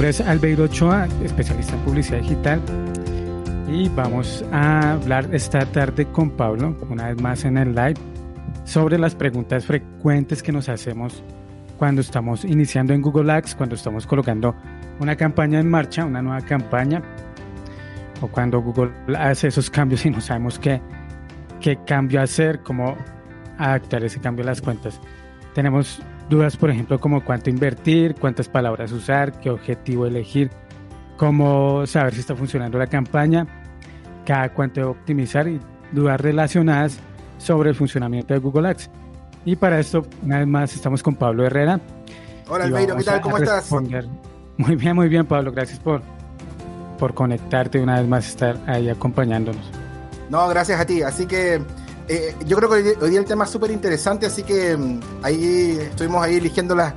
nombre es Albeiro Ochoa, especialista en publicidad digital. Y vamos a hablar esta tarde con Pablo, una vez más en el live, sobre las preguntas frecuentes que nos hacemos cuando estamos iniciando en Google Ads, cuando estamos colocando una campaña en marcha, una nueva campaña, o cuando Google hace esos cambios y no sabemos qué, qué cambio hacer, cómo adaptar ese cambio a las cuentas. Tenemos dudas, por ejemplo, como cuánto invertir, cuántas palabras usar, qué objetivo elegir, cómo saber si está funcionando la campaña, cada cuánto optimizar y dudas relacionadas sobre el funcionamiento de Google Ads. Y para esto, una vez más, estamos con Pablo Herrera. Hola, Albeiro, ¿qué tal? ¿Cómo estás? Muy bien, muy bien, Pablo. Gracias por, por conectarte una vez más, estar ahí acompañándonos. No, gracias a ti. Así que eh, yo creo que hoy, día el tema es súper interesante, así que mm, ahí estuvimos ahí eligiendo las,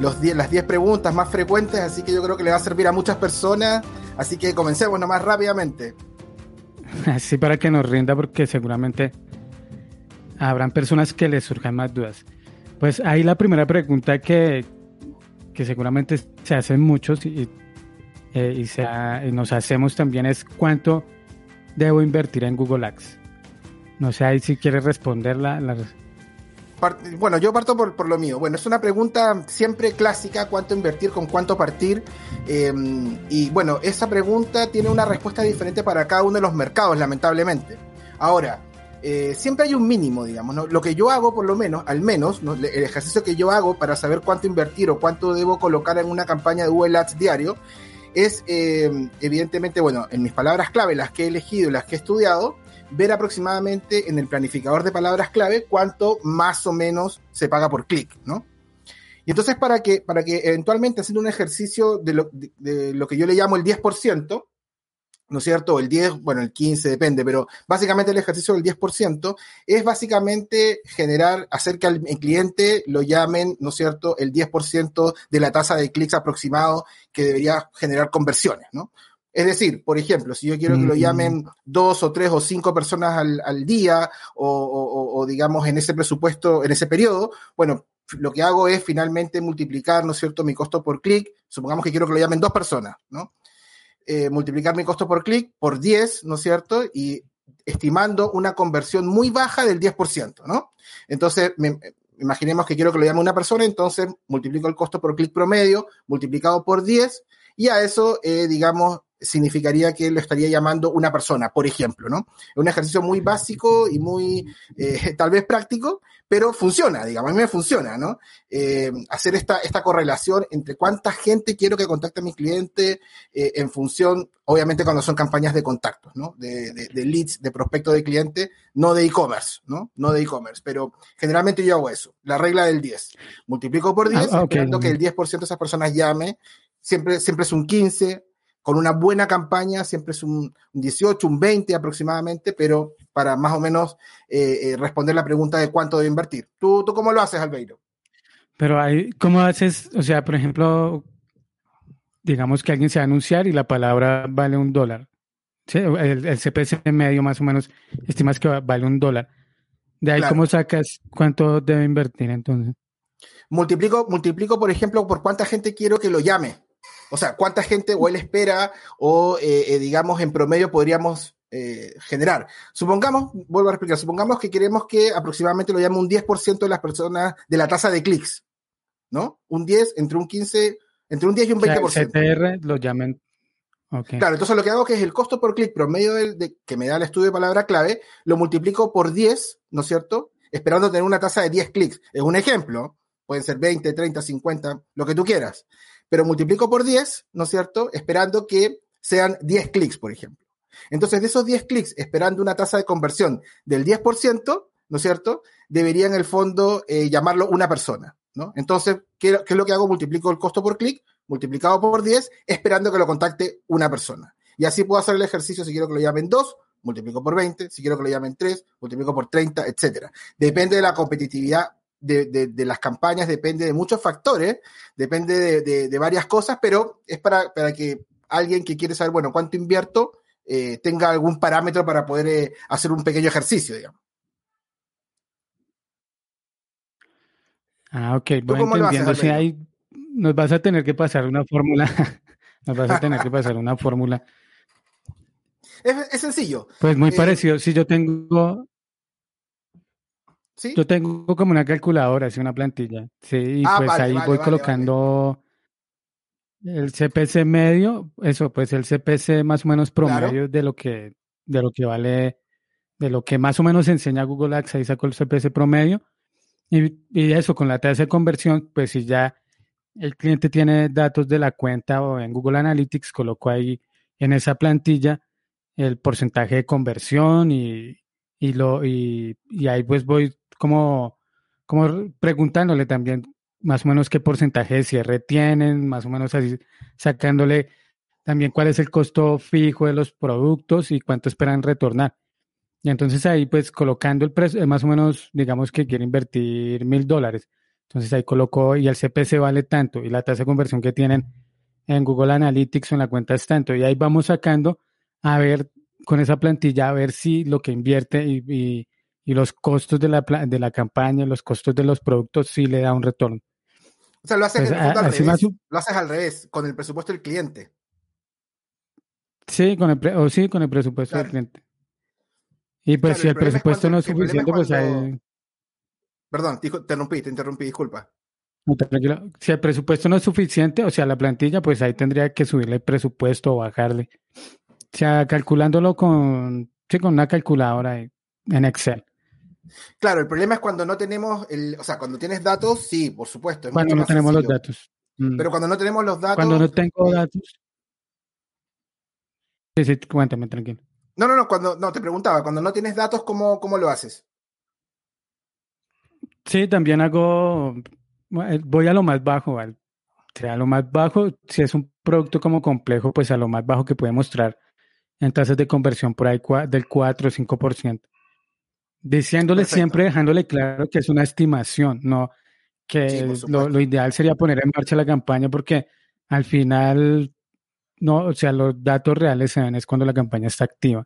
las 10 preguntas más frecuentes, así que yo creo que le va a servir a muchas personas. Así que comencemos nomás rápidamente. Así para que nos rinda, porque seguramente habrán personas que les surjan más dudas. Pues ahí la primera pregunta que, que seguramente se hacen muchos y, eh, y, se, y nos hacemos también es cuánto debo invertir en Google Ads. No sé ahí si quieres responder la, Bueno, yo parto por, lo mío. Bueno, es una pregunta siempre clásica, cuánto invertir, con cuánto partir. Em, y bueno, esa pregunta tiene una respuesta diferente para cada uno de los mercados, lamentablemente. Ahora, eh, siempre hay un mínimo, digamos. ¿no? Lo que yo hago, por lo menos, al menos, el ejercicio que yo hago para saber cuánto invertir o cuánto debo colocar en una campaña de Google Ads diario, es em, evidentemente, bueno, en mis palabras clave, las que he elegido las que he estudiado, ver aproximadamente en el planificador de palabras clave cuánto más o menos se paga por clic, ¿no? Y entonces para que, para que eventualmente haciendo un ejercicio de lo, de, lo que yo le llamo el 10%, ¿no es cierto? El 10, bueno, el 15 depende, pero básicamente el ejercicio del 10% es básicamente generar, hacer que al cliente lo llamen, ¿no es cierto?, el 10% de la tasa de clics aproximado que debería generar conversiones, ¿no? Es decir, por ejemplo, si yo quiero que lo llamen dos o tres o cinco personas al, día o, digamos en ese presupuesto, en ese periodo, bueno, lo que hago es finalmente multiplicar, ¿no es cierto?, mi costo por clic. Supongamos que quiero que lo llamen dos personas, ¿no? Eh, multiplicar mi costo por clic por 10, ¿no es cierto? Y estimando una conversión muy baja del 10%, ¿no? Entonces, imaginemos que quiero que lo llame una persona, entonces multiplico el costo por clic promedio multiplicado por 10 y a eso, eh, digamos, significaría que lo estaría llamando una persona, por ejemplo, ¿no? Es un ejercicio muy básico y muy, eh, tal vez práctico, pero funciona, digamos, a mí me funciona, ¿no? Eh, hacer esta, esta correlación entre cuánta gente quiero que contacte a mi cliente eh, en función, obviamente cuando son campañas de contactos, ¿no? De, de, leads, de prospecto de cliente, no de e-commerce, ¿no? No de e-commerce, pero generalmente yo hago eso, la regla del 10. Multiplico por 10, ah, esperando que el 10% de esas personas llame, siempre, siempre es un 15, con una buena campaña siempre es un 18, un 20 aproximadamente, pero para más o menos eh, eh, responder la pregunta de cuánto debe invertir. ¿Tú, ¿Tú cómo lo haces, Albeiro? Pero hay, ¿cómo haces? O sea, por ejemplo, digamos que alguien se va a anunciar y la palabra vale un dólar. El, el, CPC medio más o menos estimas que vale un dólar. De ahí, ¿cómo sacas cuánto debe invertir entonces? Multiplico, multiplico, por ejemplo, por cuánta gente quiero que lo llame. O sea, cuánta gente o él espera o, eh, eh, digamos, en promedio podríamos eh, generar. Supongamos, vuelvo a explicar, supongamos que queremos que aproximadamente lo llame un 10% de las personas de la tasa de clics, ¿no? Un 10, entre un 15, entre un 10 y un 20%. O sea, CTR lo llamen. Claro, entonces lo que hago es el costo por clic promedio de, que me da el estudio de palabra clave, lo multiplico por 10, ¿no es cierto? Esperando tener una tasa de 10 clics. Es un ejemplo, pueden ser 20, 30, 50, lo que tú quieras pero multiplico por 10, ¿no es cierto? Esperando que sean 10 clics, por ejemplo. Entonces, de esos 10 clics, esperando una tasa de conversión del 10%, ¿no es cierto? Debería en el fondo eh, llamarlo una persona, ¿no? Entonces, ¿qué, es lo que hago? Multiplico el costo por clic, multiplicado por 10, esperando que lo contacte una persona. Y así puedo hacer el ejercicio si quiero que lo llamen 2, multiplico por 20, si quiero que lo llamen 3, multiplico por 30, etcétera. Depende de la competitividad de, las campañas depende de muchos factores, depende de, varias cosas, pero es para, que alguien que quiere saber, bueno, cuánto invierto, eh, tenga algún parámetro para poder eh, hacer un pequeño ejercicio, digamos. Ah, ok, voy entendiendo. si hay, nos vas a tener que pasar una fórmula Nos vas a tener que pasar una fórmula. Es, sencillo. Pues muy eh, parecido. Si yo tengo. ¿Sí? Yo tengo como una calculadora, así una plantilla. Sí, y ah, pues ahí voy colocando el CPC medio, eso, pues el CPC más o menos promedio de lo que, de lo que vale, de lo que más o menos enseña Google Ads, ahí saco el CPC promedio. Y, y eso, con la tasa de conversión, pues si ya el cliente tiene datos de la cuenta o en Google Analytics, coloco ahí en esa plantilla el porcentaje de conversión y, y lo, y, y ahí pues voy como, como preguntándole también más o menos qué porcentaje de cierre tienen, más o menos así sacándole también cuál es el costo fijo de los productos y cuánto esperan retornar. Y entonces ahí pues colocando el precio, eh, más o menos digamos que quiere invertir mil dólares. Entonces ahí colocó y el CPC vale tanto y la tasa de conversión que tienen en Google Analytics o en la cuenta es tanto. Y ahí vamos sacando a ver con esa plantilla a ver si lo que invierte y, y, los costos de la, de la campaña, los costos de los productos sí le da un retorno. O sea, lo haces, pues, al revés, lo haces al revés, con el presupuesto del cliente. Sí, con el, o sí, con el presupuesto del cliente. Y pues si el, presupuesto no es suficiente, pues hay... Perdón, te interrumpí, te interrumpí, disculpa. si el presupuesto no es suficiente, o sea, la plantilla, pues ahí tendría que subirle el presupuesto o bajarle. O sea, calculándolo con, sí, con una calculadora en Excel. Claro, el problema es cuando no tenemos, el, o sea, cuando tienes datos, sí, por supuesto. cuando no tenemos los datos. Mm. Pero cuando no tenemos los datos. Cuando no tengo datos. Sí, sí, cuéntame, tranquilo. No, no, no, cuando, no, te preguntaba, cuando no tienes datos, ¿cómo, cómo lo haces? Sí, también hago, voy a lo más bajo, al, a lo más bajo, si es un producto como complejo, pues a lo más bajo que puede mostrar en tasas de conversión por ahí del 4 o 5%. Diciéndole siempre, dejándole claro que es una estimación, no que lo, ideal sería poner en marcha la campaña porque al final, no, o sea, los datos reales se ven es cuando la campaña está activa.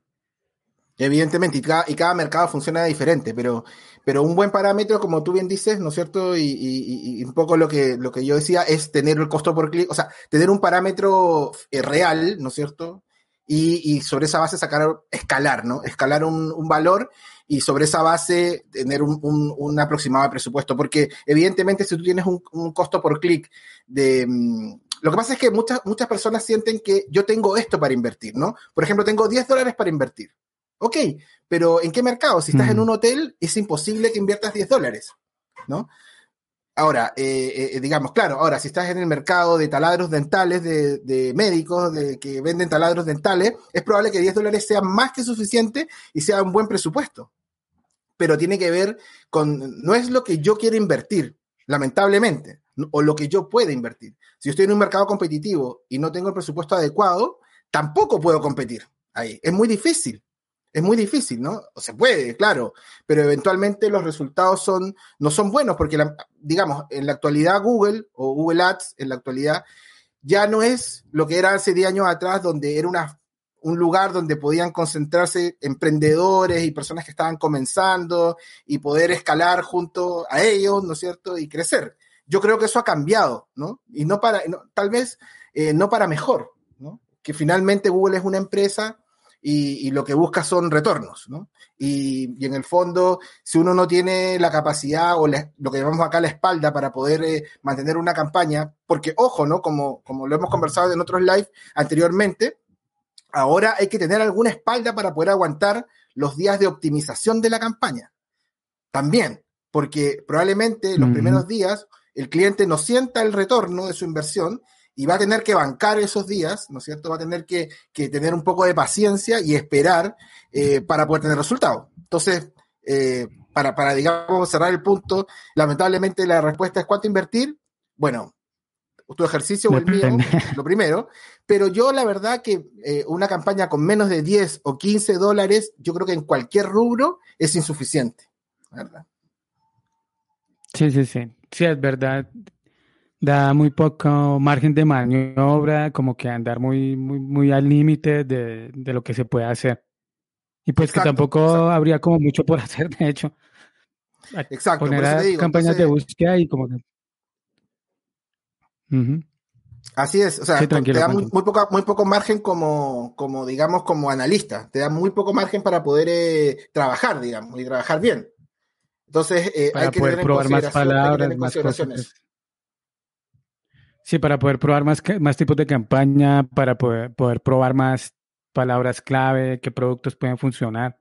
Evidentemente, y cada, y cada mercado funciona diferente, pero, pero un buen parámetro, como tú bien dices, ¿no es cierto? Y, un poco lo que, lo que yo decía es tener el costo por clic, o sea, tener un parámetro eh, real, ¿no es cierto? Y, sobre esa base sacar, escalar, ¿no? Escalar un, un valor y sobre esa base tener un, un, aproximado de presupuesto, porque evidentemente si tú tienes un, costo por clic de... Mm, lo que pasa es que muchas, muchas personas sienten que yo tengo esto para invertir, ¿no? Por ejemplo, tengo 10 dólares para invertir. Ok, pero ¿en qué mercado? Si estás en un hotel, es imposible que inviertas 10 dólares, ¿no? Ahora, eh, eh, digamos, claro, ahora si estás en el mercado de taladros dentales, de, de, médicos de, que venden taladros dentales, es probable que 10 dólares sea más que suficiente y sea un buen presupuesto pero tiene que ver con, no es lo que yo quiero invertir, lamentablemente, o lo que yo pueda invertir. Si estoy en un mercado competitivo y no tengo el presupuesto adecuado, tampoco puedo competir ahí. Es muy difícil. Es muy difícil, ¿no? O se puede, claro, pero eventualmente los resultados son, no son buenos porque, digamos, en la actualidad Google o Google Ads, en la actualidad, ya no es lo que era hace 10 años atrás, donde era una un lugar donde podían concentrarse emprendedores y personas que estaban comenzando y poder escalar junto a ellos, ¿no es cierto? Y crecer. Yo creo que eso ha cambiado, ¿no? Y no para, tal vez eh, no para mejor, ¿no? Que finalmente Google es una empresa y, lo que busca son retornos, ¿no? Y, en el fondo, si uno no tiene la capacidad o lo que llamamos acá la espalda para poder eh, mantener una campaña, porque ojo, ¿no? Como, como lo hemos conversado en otros live anteriormente, Ahora hay que tener alguna espalda para poder aguantar los días de optimización de la campaña. También, porque probablemente los primeros días el cliente no sienta el retorno de su inversión y va a tener que bancar esos días, ¿no es cierto? Va a tener que, tener un poco de paciencia y esperar eh, para poder tener resultados. Entonces, eh, para, para, digamos, cerrar el punto, lamentablemente la respuesta es cuánto invertir. Bueno, tu ejercicio o el mío, lo primero. Pero yo la verdad que eh, una campaña con menos de 10 o 15 dólares, yo creo que en cualquier rubro es insuficiente. ¿verdad? Sí, sí, sí. Sí, es verdad. Da muy poco margen de maniobra, como que andar muy, muy, muy al límite de, lo que se puede hacer. Y pues que tampoco habría como mucho por hacer, de hecho. Exacto. Poner campañas de búsqueda y como que Así es, o sea, te da muy, poco, muy poco margen como, como, digamos, como analista, te da muy poco margen para poder eh, trabajar, digamos, y trabajar bien. Entonces, eh, hay que poder probar más palabras, más cosas. Sí, para poder probar más, más tipos de campaña, para poder, poder probar más palabras clave, qué productos pueden funcionar.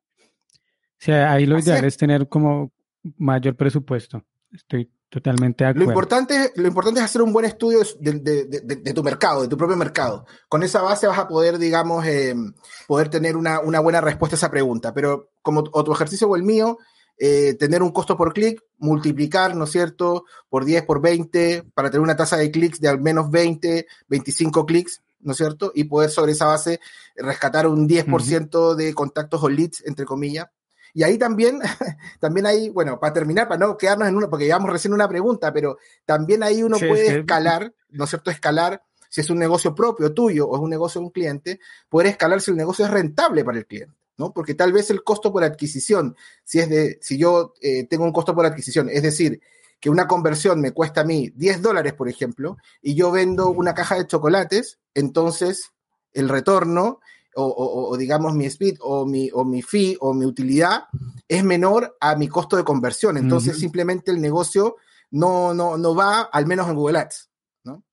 O sea, ahí lo ideal es tener como mayor presupuesto. Estoy Totalmente de Lo importante, lo importante es hacer un buen estudio de, tu mercado, de tu propio mercado. Con esa base vas a poder, digamos, eh, poder tener una, buena respuesta a esa pregunta. Pero como otro ejercicio o el mío, eh, tener un costo por clic, multiplicar, ¿no es cierto?, por 10, por 20, para tener una tasa de clics de al menos 20, 25 clics, ¿no es cierto? Y poder sobre esa base rescatar un 10% de contactos o leads, entre comillas, y ahí también, también hay, bueno, para terminar, para no quedarnos en uno, porque llevamos recién una pregunta, pero también ahí uno puede escalar, ¿no es cierto? Escalar, si es un negocio propio tuyo o es un negocio de un cliente, poder escalar si el negocio es rentable para el cliente. ¿no? Porque tal vez el costo por adquisición, si es de, si yo eh, tengo un costo por adquisición, es decir, que una conversión me cuesta a mí 10 dólares, por ejemplo, y yo vendo una caja de chocolates, entonces el retorno o, digamos mi speed o mi, o mi fee o mi utilidad es menor a mi costo de conversión. Entonces simplemente el negocio no, no, no va, al menos en Google Ads. ¿no?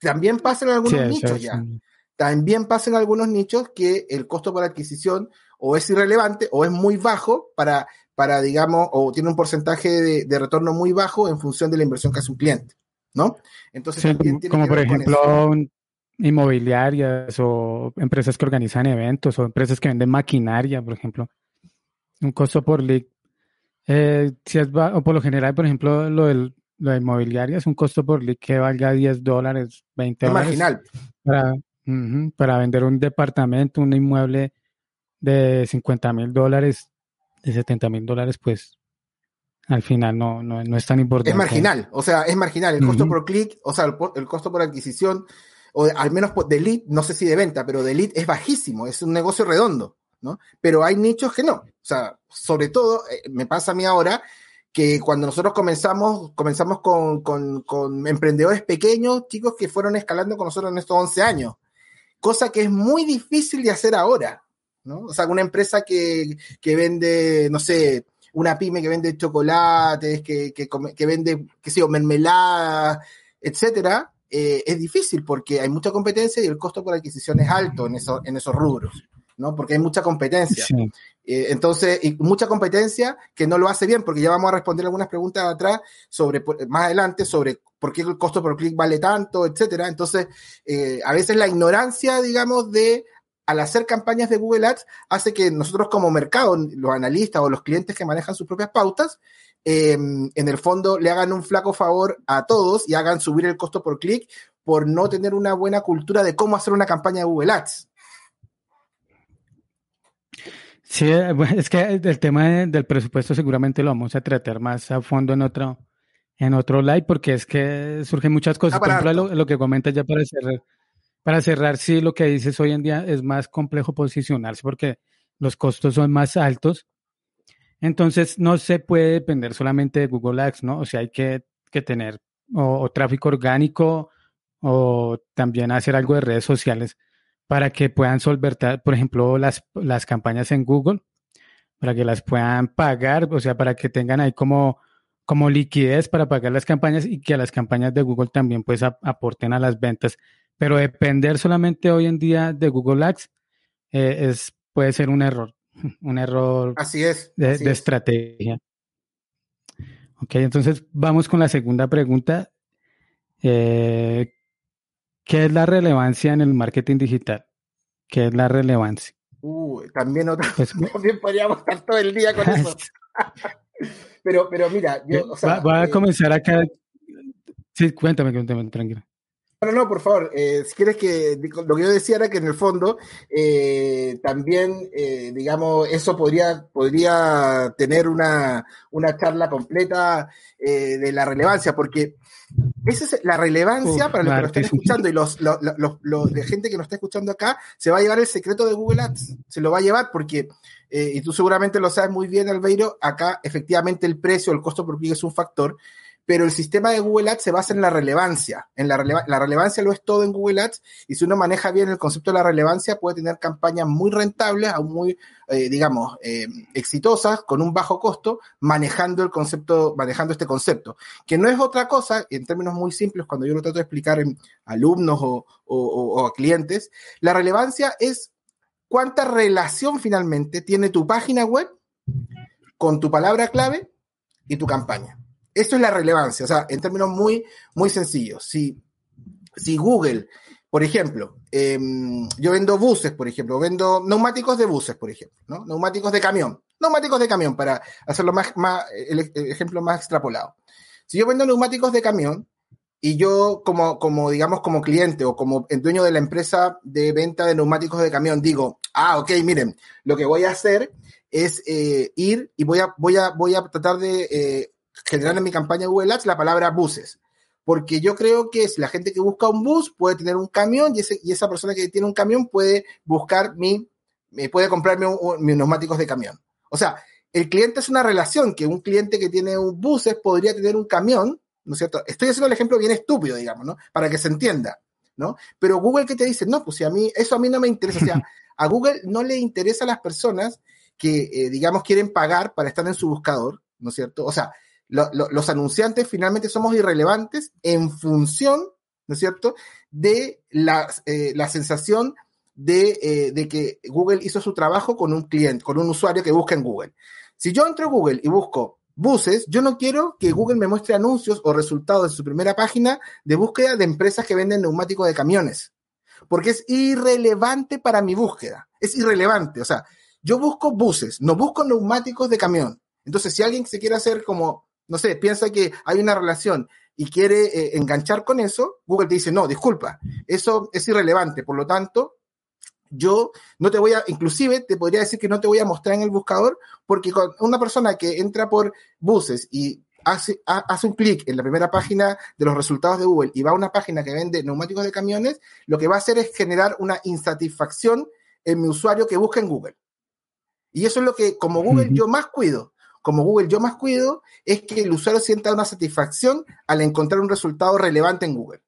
También pasa en algunos nichos ya. También pasa en algunos nichos que el costo por adquisición o es irrelevante o es muy bajo para, para digamos, o tiene un porcentaje de, retorno muy bajo en función de la inversión que hace un cliente. ¿no? Entonces, como por ejemplo, inmobiliarias o empresas que organizan eventos o empresas que venden maquinaria, por ejemplo. Un costo por lead. Eh, si es, o por lo general, por ejemplo, lo, del, lo de inmobiliaria es un costo por lead que valga 10 dólares, 20 dólares. Marginal. Para, para vender un departamento, un inmueble de 50 mil dólares, de 70 mil dólares, pues al final no, no, no, es tan importante. Es marginal, o sea, es marginal. El costo por clic, o sea, el, costo por adquisición o al menos de lead, no sé si de venta, pero de lead es bajísimo, es un negocio redondo, ¿no? Pero hay nichos que no. O sea, sobre todo, eh, me pasa a mí ahora que cuando nosotros comenzamos, comenzamos con, con, emprendedores pequeños, chicos que fueron escalando con nosotros en estos 11 años, cosa que es muy difícil de hacer ahora, ¿no? O sea, una empresa que, que vende, no sé, una pyme que vende chocolates, que, que, que vende, qué sé yo, mermelada, etcétera, eh, es difícil porque hay mucha competencia y el costo por adquisición es alto en, eso, en esos rubros, ¿no? Porque hay mucha competencia. Eh, entonces, y mucha competencia que no lo hace bien, porque ya vamos a responder algunas preguntas atrás sobre, más adelante, sobre por qué el costo por clic vale tanto, etcétera. Entonces, eh, a veces la ignorancia, digamos, de al hacer campañas de Google Ads hace que nosotros como mercado, los analistas o los clientes que manejan sus propias pautas, Em, en el fondo le hagan un flaco favor a todos y hagan subir el costo por clic por no tener una buena cultura de cómo hacer una campaña de Google Ads. Sí, eh, es que el tema del presupuesto seguramente lo vamos a tratar más a fondo en otro, en otro live, porque es que surgen muchas cosas. Por ejemplo, lo, lo, que comentas ya para cerrar, para cerrar, sí, lo que dices hoy en día es más complejo posicionarse porque los costos son más altos entonces, no se puede depender solamente de Google Ads, ¿no? O sea, hay que, tener o, tráfico orgánico o también hacer algo de redes sociales para que puedan solventar, por ejemplo, las, las campañas en Google, para que las puedan pagar, o sea, para que tengan ahí como, como liquidez para pagar las campañas y que las campañas de Google también pues aporten a las ventas. Pero depender solamente hoy en día de Google Ads eh, es, puede ser un error. un error así es, de, estrategia. Ok, entonces vamos con la segunda pregunta. Eh, ¿Qué es la relevancia en el marketing digital? ¿Qué es la relevancia? Uh, también otra. Pues, también podríamos estar todo el día con eso. pero, pero mira, yo. O sea, va, a eh, comenzar acá. Sí, cuéntame, cuéntame, tranquilo. No, no, por favor. Eh, si quieres que lo que yo decía era que en el fondo eh, también, eh, digamos, eso podría, podría tener una, una charla completa de la relevancia, porque esa es la relevancia para los que nos están escuchando y los, los, los, de gente que nos está escuchando acá, se va a llevar el secreto de Google Ads, se lo va a llevar porque, y tú seguramente lo sabes muy bien, Albeiro, acá efectivamente el precio, el costo por clic es un factor, pero el sistema de Google Ads se basa en la relevancia. En la, la relevancia lo es todo en Google Ads y si uno maneja bien el concepto de la relevancia puede tener campañas muy rentables, muy, eh, digamos, eh, exitosas, con un bajo costo, manejando el concepto, manejando este concepto, que no es otra cosa, en términos muy simples, cuando yo lo trato de explicar en alumnos o, o a clientes, la relevancia es cuánta relación finalmente tiene tu página web con tu palabra clave y tu campaña. Eso es la relevancia, o sea, en términos muy, muy sencillos. Si, si Google, por ejemplo, em, yo vendo buses, por ejemplo, vendo neumáticos de buses, por ejemplo, ¿no? Neumáticos de camión, neumáticos de camión, para hacerlo más, más el, ejemplo más extrapolado. Si yo vendo neumáticos de camión y yo como, como, digamos, como cliente o como dueño de la empresa de venta de neumáticos de camión digo, ah, ok, miren, lo que voy a hacer es eh, ir y voy a, voy a, voy a tratar de eh, generar en mi campaña Google Ads la palabra buses. Porque yo creo que si la gente que busca un bus puede tener un camión y, ese, y esa persona que tiene un camión puede buscar mi, puede comprarme mis neumáticos de camión. O sea, el cliente es una relación que un cliente que tiene un buses podría tener un camión, ¿no es cierto? Estoy haciendo el ejemplo bien estúpido, digamos, ¿no? Para que se entienda, ¿no? Pero Google que te dice, no, pues si a mí, eso a mí no me interesa, o sea, a Google no le interesa a las personas que, eh, digamos, quieren pagar para estar en su buscador, ¿no es cierto? O sea, los anunciantes finalmente somos irrelevantes en función, ¿no es cierto?, de la, eh, la sensación de, eh, de, que Google hizo su trabajo con un cliente, con un usuario que busca en Google. Si yo entro a Google y busco buses, yo no quiero que Google me muestre anuncios o resultados de su primera página de búsqueda de empresas que venden neumáticos de camiones, porque es irrelevante para mi búsqueda, es irrelevante, o sea, yo busco buses, no busco neumáticos de camión. Entonces, si alguien se quiere hacer como no sé, piensa que hay una relación y quiere eh, enganchar con eso, Google te dice, no, disculpa, eso es irrelevante, por lo tanto, yo no te voy a, inclusive te podría decir que no te voy a mostrar en el buscador, porque con una persona que entra por buses y hace, hace un clic en la primera página de los resultados de Google y va a una página que vende neumáticos de camiones, lo que va a hacer es generar una insatisfacción en mi usuario que busca en Google. Y eso es lo que como Google yo más cuido como Google yo más cuido es que el usuario sienta una satisfacción al encontrar un resultado relevante en Google.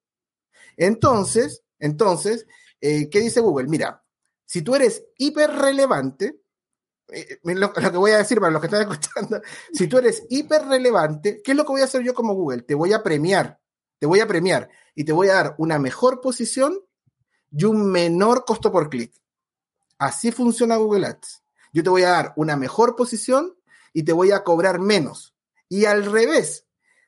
Entonces, entonces, eh, ¿qué dice Google? Mira, si tú eres hiper relevante, eh, eh, lo, que voy a decir para los que están escuchando, si tú eres hiper relevante, ¿qué es lo que voy a hacer yo como Google? Te voy a premiar, te voy a premiar y te voy a dar una mejor posición y un menor costo por clic. Así funciona Google Ads. Yo te voy a dar una mejor posición y te voy a cobrar menos. Y al revés,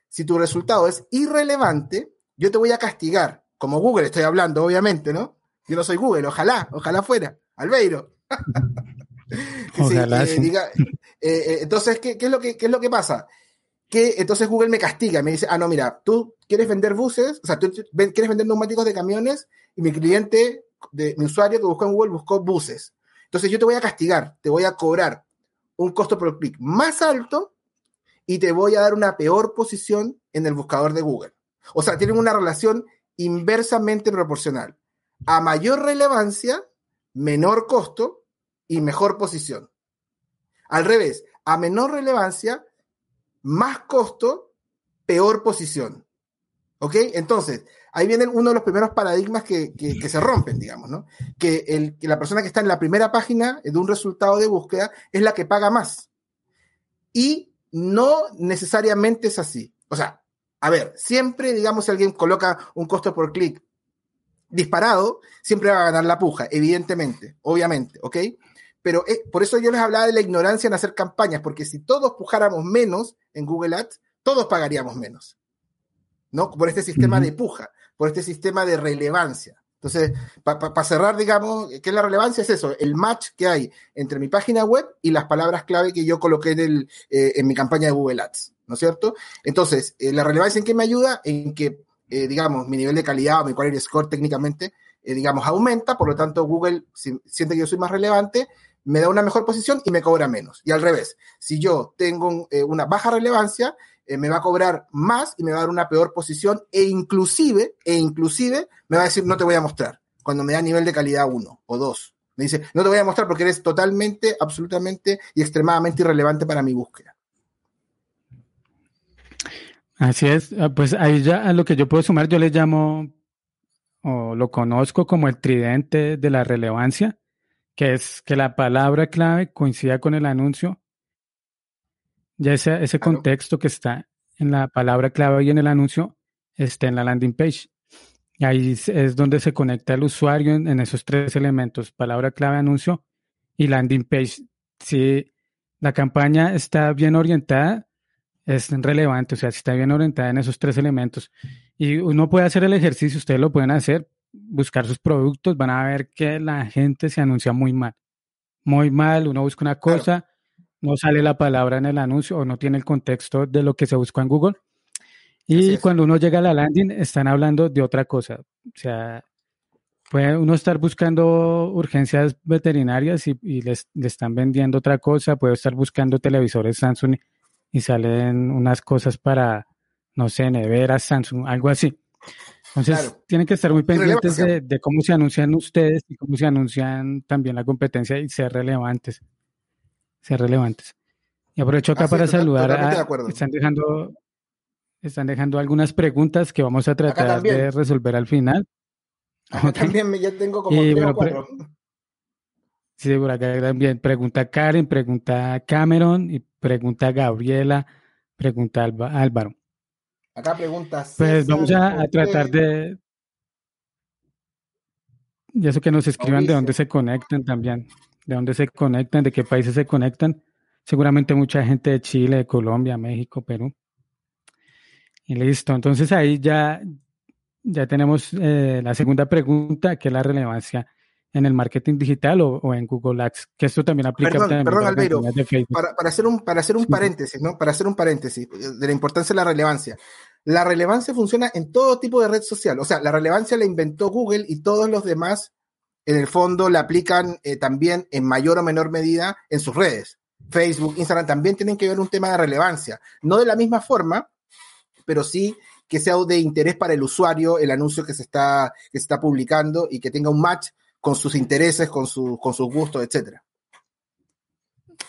si tu resultado es irrelevante, yo te voy a castigar. Como Google estoy hablando, obviamente, ¿no? Yo no soy Google, ojalá, ojalá fuera. Albeiro. ojalá, eh, eh, eh, entonces, ¿qué, es lo que, ¿qué es lo que pasa? Que entonces Google me castiga, me dice, ah, no, mira, tú quieres vender buses, o sea, tú quieres vender neumáticos de camiones y mi cliente, de, mi usuario que buscó en Google buscó buses. Entonces yo te voy a castigar, te voy a cobrar un costo por clic más alto y te voy a dar una peor posición en el buscador de Google. O sea, tienen una relación inversamente proporcional. A mayor relevancia, menor costo y mejor posición. Al revés, a menor relevancia, más costo, peor posición. ¿Ok? Entonces, ahí viene uno de los primeros paradigmas que, se rompen, digamos, ¿no? Que, el, que la persona que está en la primera página de un resultado de búsqueda es la que paga más. Y no necesariamente es así. O sea, a ver, siempre, digamos, si alguien coloca un costo por clic disparado, siempre va a ganar la puja, evidentemente, obviamente, ¿ok? Pero eh, por eso yo les hablaba de la ignorancia en hacer campañas, porque si todos pujáramos menos en Google Ads, todos pagaríamos menos. ¿no? Por este sistema de puja, por este sistema de relevancia. Entonces, para cerrar, digamos, ¿qué es la relevancia? Es eso, el match que hay entre mi página web y las palabras clave que yo coloqué en, el, eh, en mi campaña de Google Ads, ¿no es cierto? Entonces, eh, la relevancia en qué me ayuda, en que, eh, digamos, mi nivel de calidad o mi quality score técnicamente, digamos, aumenta, por lo tanto, Google si, siente que yo soy más relevante, me da una mejor posición y me cobra menos. Y al revés, si yo tengo una baja relevancia, eh, me va a cobrar más y me va a dar una peor posición e inclusive, e inclusive me va a decir no te voy a mostrar cuando me da nivel de calidad 1 o 2. Me dice, no te voy a mostrar porque eres totalmente, absolutamente y extremadamente irrelevante para mi búsqueda. Así es, ah, pues ahí ya a lo que yo puedo sumar, yo le llamo o lo conozco como el tridente de la relevancia, que es que la palabra clave coincida con el anuncio. Ya ese, ese contexto que está en la palabra clave y en el anuncio está en la landing page. Ahí es donde se conecta el usuario en, esos tres elementos, palabra clave, anuncio y landing page. Si la campaña está bien orientada, es relevante, o sea, si está bien orientada en esos tres elementos. Y uno puede hacer el ejercicio, ustedes lo pueden hacer, buscar sus productos, van a ver que la gente se anuncia muy mal. Muy mal, uno busca una cosa, no sale la palabra en el anuncio o no tiene el contexto de lo que se busca en Google. Y cuando uno llega a la landing, están hablando de otra cosa. O sea, puede uno estar buscando urgencias veterinarias y, y les, le están vendiendo otra cosa, puede estar buscando televisores Samsung y salen unas cosas para, no sé, neveras, Samsung, algo así. Entonces, tienen que estar muy pendientes de, cómo se anuncian ustedes y cómo se anuncian también la competencia y ser relevantes. Ser relevantes. Y aprovecho acá para saludar a, están dejando están dejando algunas preguntas que vamos a tratar de resolver al final. también ya tengo como tres o cuatro. Sí, por acá también. Pregunta Karen, pregunta Cameron y pregunta Gabriela, pregunta Álvaro. Acá pregunta. pues vamos a, tratar de. Y eso que nos escriban de dónde se conectan también. De dónde se conectan, de qué países se conectan. Seguramente mucha gente de Chile, de Colombia, México, Perú. Y listo. Entonces ahí ya, ya tenemos eh, la segunda pregunta, que es la relevancia en el marketing digital o, en Google Ads, que esto también aplica perdón, perdón Albeiro, para, para, hacer un, para hacer un paréntesis, ¿no? Para hacer un paréntesis de la importancia de la relevancia. La relevancia funciona en todo tipo de red social. O sea, la relevancia la inventó Google y todos los demás, en el fondo, la aplican eh, también en mayor o menor medida en sus redes. Facebook, Instagram también tienen que ver un tema de relevancia. No de la misma forma, pero sí que sea de interés para el usuario el anuncio que se está, que se está publicando y que tenga un match con sus intereses, con, su, con sus gustos, etcétera.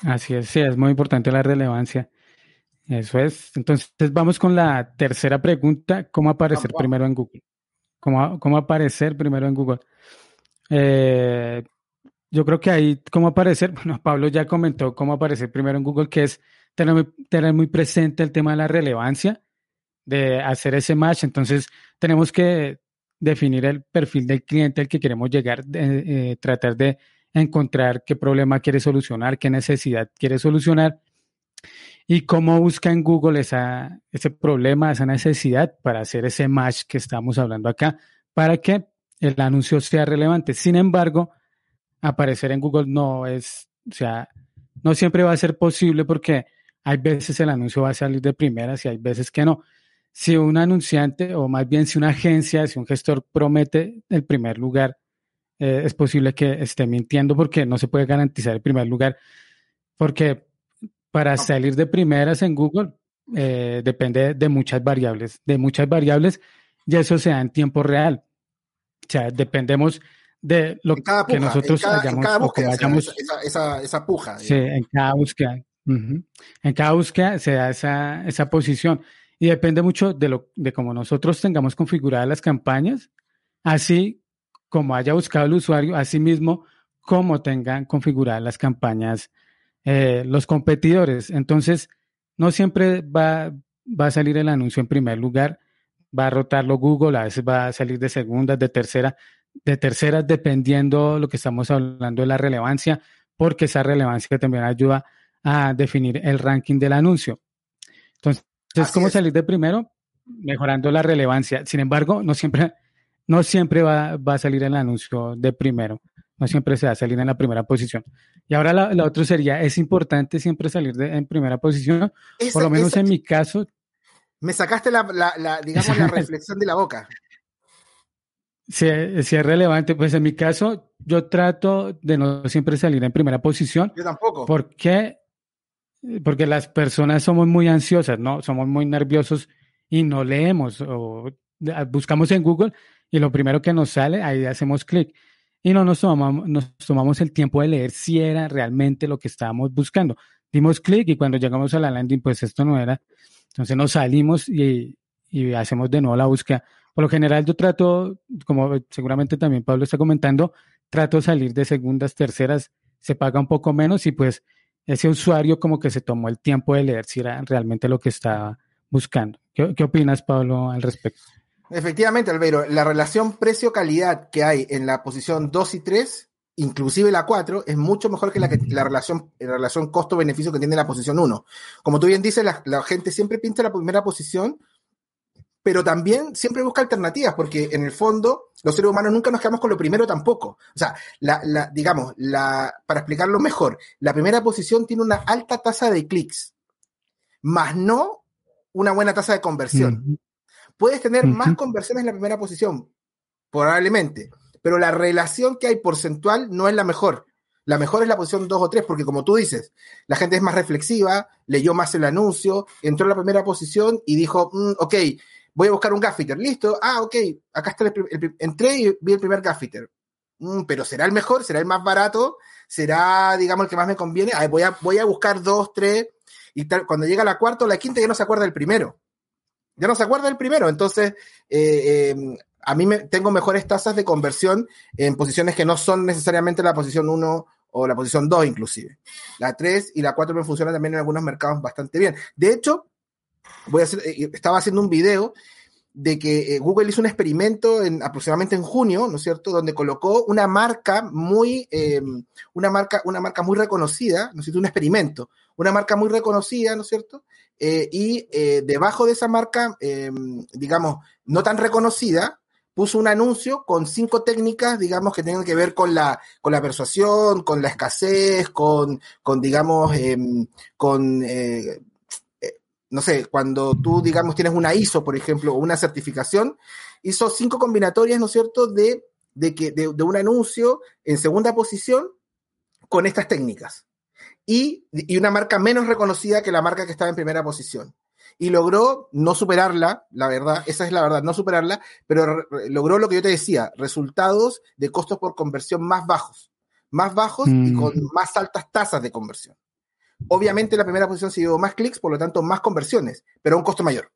Así es, sí, es muy importante la relevancia. Eso es. Entonces, vamos con la tercera pregunta. ¿Cómo aparecer primero en Google? ¿Cómo, ¿Cómo, aparecer primero en Google? Eh, yo creo que ahí, ¿cómo aparecer? Bueno, Pablo ya comentó cómo aparecer primero en Google, que es tener, muy presente el tema de la relevancia, de hacer ese match. Entonces, tenemos que definir el perfil del cliente al que queremos llegar, eh, tratar de encontrar qué problema quiere solucionar, qué necesidad quiere solucionar y cómo busca en Google esa, ese problema, esa necesidad para hacer ese match que estamos hablando acá, para que el anuncio sea relevante. Sin embargo, aparecer en Google no es, o sea, no siempre va a ser posible porque hay veces el anuncio va a salir de primeras y hay veces que no si un anunciante o más bien si una agencia, si un gestor promete el primer lugar, eh, es posible que esté mintiendo porque no se puede garantizar el primer lugar. Porque para salir de primeras en Google eh, depende de muchas variables, de muchas variables y eso se da en tiempo real. O sea, dependemos de lo que nosotros hayamos, esa, esa, puja. Sí, en cada búsqueda. En cada búsqueda se da esa, esa posición. Y depende mucho de, lo, de cómo nosotros tengamos configuradas las campañas, así como haya buscado el usuario, así mismo como tengan configuradas las campañas eh, los competidores. Entonces, no siempre va, va a salir el anuncio en primer lugar, va a rotarlo Google, a veces va a salir de segunda, de tercera, de tercera, dependiendo lo que estamos hablando de la relevancia, porque esa relevancia también ayuda a definir el ranking del anuncio. Entonces, entonces, ¿cómo salir de primero? Mejorando la relevancia. Sin embargo, no siempre, no siempre va, a salir el anuncio de primero. No siempre se va a salir en la primera posición. Y ahora la, la otra sería, es importante siempre salir de, en primera posición, por lo menos en mi caso. Me sacaste la, la, digamos, la reflexión de la boca. Si, si, es relevante, pues en mi caso yo trato de no siempre salir en primera posición. Yo tampoco. Porque porque las personas somos muy ansiosas, ¿no? Somos muy nerviosos y no leemos o buscamos en Google y lo primero que nos sale, ahí hacemos clic. Y no nos tomamos, nos tomamos el tiempo de leer si era realmente lo que estábamos buscando. Dimos clic y cuando llegamos a la landing, pues esto no era. Entonces nos salimos y, hacemos de nuevo la búsqueda. Por lo general yo trato, como seguramente también Pablo está comentando, trato de salir de segundas, terceras, se paga un poco menos y pues ese usuario como que se tomó el tiempo de leer si era realmente lo que estaba buscando. ¿Qué, qué opinas, Pablo, al respecto? Efectivamente, Albeiro, la relación precio-calidad que hay en la posición 2 y 3, inclusive la 4, es mucho mejor que la, que, la relación, la relación costo-beneficio que tiene la posición 1. Como tú bien dices, la, la, gente siempre pinta la primera posición, pero también siempre busca alternativas, porque en el fondo los seres humanos nunca nos quedamos con lo primero tampoco. O sea, la, la, digamos, la, para explicarlo mejor, la primera posición tiene una alta tasa de clics, más no una buena tasa de conversión. Mm -hmm. Puedes tener más conversiones en la primera posición, probablemente, pero la relación que hay porcentual no es la mejor. La mejor es la posición 2 o 3, porque como tú dices, la gente es más reflexiva, leyó más el anuncio, entró en la primera posición y dijo, mm, ok, voy a buscar un gaffiter, listo, ah, ok, acá está el, entré y vi el primer gaffiter. Mm, pero será el mejor, será el más barato, será, digamos, el que más me conviene. Ay, voy, a, voy a buscar dos, tres, y tal, cuando llega la cuarta o la quinta ya no se acuerda del primero ya no se acuerda del primero. Entonces, eh, eh, a mí me, tengo mejores tasas de conversión en posiciones que no son necesariamente la posición 1 o la posición 2 inclusive. La 3 y la 4 me funcionan también en algunos mercados bastante bien. De hecho, voy a hacer, eh, estaba haciendo un video de que eh, Google hizo un experimento en, aproximadamente en junio, ¿no es cierto?, donde colocó una marca muy, eh, una marca, una marca muy reconocida, ¿no es cierto?, un experimento, una marca muy reconocida, ¿no es cierto?, eh, y debajo de esa marca, eh, digamos, no tan reconocida, puso un anuncio con cinco técnicas, digamos, que tienen que ver con la, con la persuasión, con la escasez, con, con digamos, em, con, eh, no sé, cuando tú, digamos, tienes una ISO, por ejemplo, o una certificación, hizo cinco combinatorias, ¿no es cierto?, de, de, que, de un anuncio en segunda posición con estas técnicas y, y, una marca menos reconocida que la marca que estaba en primera posición. Y logró no superarla, la verdad, esa es la verdad, no superarla, pero logró lo que yo te decía, resultados de costos por conversión más bajos, más bajos mm. y con más altas tasas de conversión. Obviamente la primera posición se llevó más clics, por lo tanto más conversiones, pero a un costo mayor.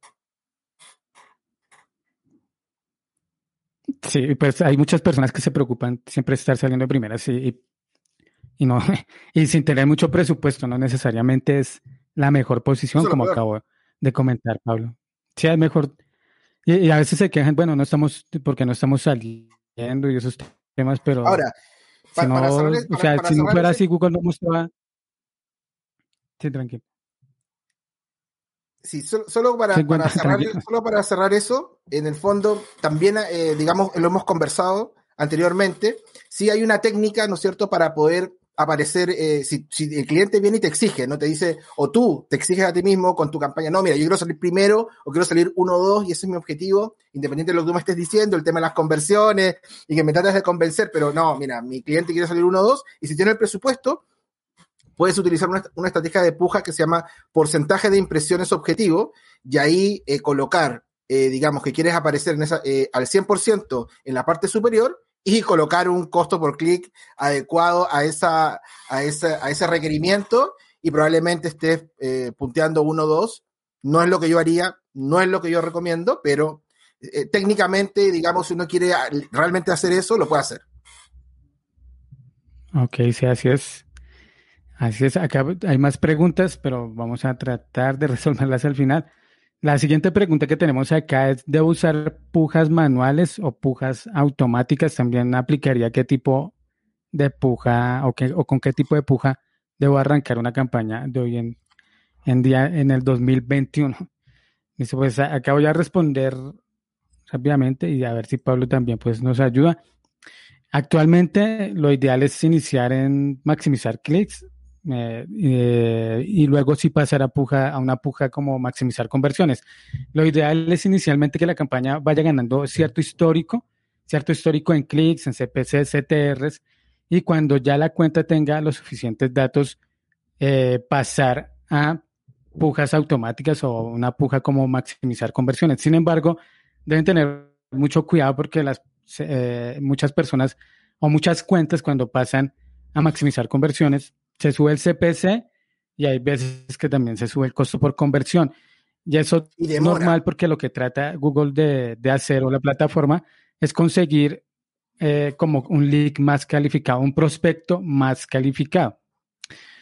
Sí, pues hay muchas personas que se preocupan siempre de estar saliendo de primeras y y no y sin tener mucho presupuesto, no necesariamente es la mejor posición, como acabo de comentar, Pablo. Sí, es mejor. Y, y, a veces se quejan, bueno, no estamos, porque no estamos saliendo y esos temas, pero. Ahora, si no, para para, o sea, si no fuera así, Google no mostraba. Sí, tranquilo. Sí, solo, solo para, sí, para cerrar, solo para cerrar eso, en el fondo, también, eh, digamos, lo hemos conversado anteriormente, sí hay una técnica, ¿no es cierto?, para poder aparecer, eh, si, el cliente viene y te exige, ¿no? Te dice, o tú te exiges a ti mismo con tu campaña, no, mira, yo quiero salir primero o quiero salir uno o dos y ese es mi objetivo, independiente de lo que tú me estés diciendo, el tema de las conversiones y que me trates de convencer, pero no, mira, mi cliente quiere salir uno o dos y si tiene el presupuesto, puedes utilizar una, una estrategia de puja que se llama porcentaje de impresiones objetivo y ahí eh, colocar, eh, digamos, que quieres aparecer en esa, eh, al 100% en la parte superior y colocar un costo por clic adecuado a, esa, a, ese, a ese requerimiento y probablemente estés eh, punteando uno o dos. No es lo que yo haría, no es lo que yo recomiendo, pero eh, técnicamente, digamos, si uno quiere realmente hacer eso, lo puede hacer. Ok, sí, así es. Así es. Acá hay más preguntas, pero vamos a tratar de resolverlas al final. La siguiente pregunta que tenemos acá es, ¿debo usar pujas manuales o pujas automáticas? También aplicaría qué tipo de puja o, qué, o con qué tipo de puja debo arrancar una campaña de hoy en, en día en el 2021. Dice, pues acá voy a responder rápidamente y a ver si Pablo también pues nos ayuda. Actualmente lo ideal es iniciar en maximizar clics eh, eh, y luego sí pasar a, puja, a una puja como maximizar conversiones. Lo ideal es inicialmente que la campaña vaya ganando cierto histórico, cierto histórico en clics, en CPC, CTRs, y cuando ya la cuenta tenga los suficientes datos, eh, pasar a pujas automáticas o una puja como maximizar conversiones. Sin embargo, deben tener mucho cuidado porque las, muchas personas o muchas cuentas cuando pasan a maximizar conversiones se sube el CPC y hay veces que también se sube el costo por conversión. Y eso es normal porque lo que trata Google de, de hacer o la plataforma es conseguir eh, como un lead más calificado, un prospecto más calificado.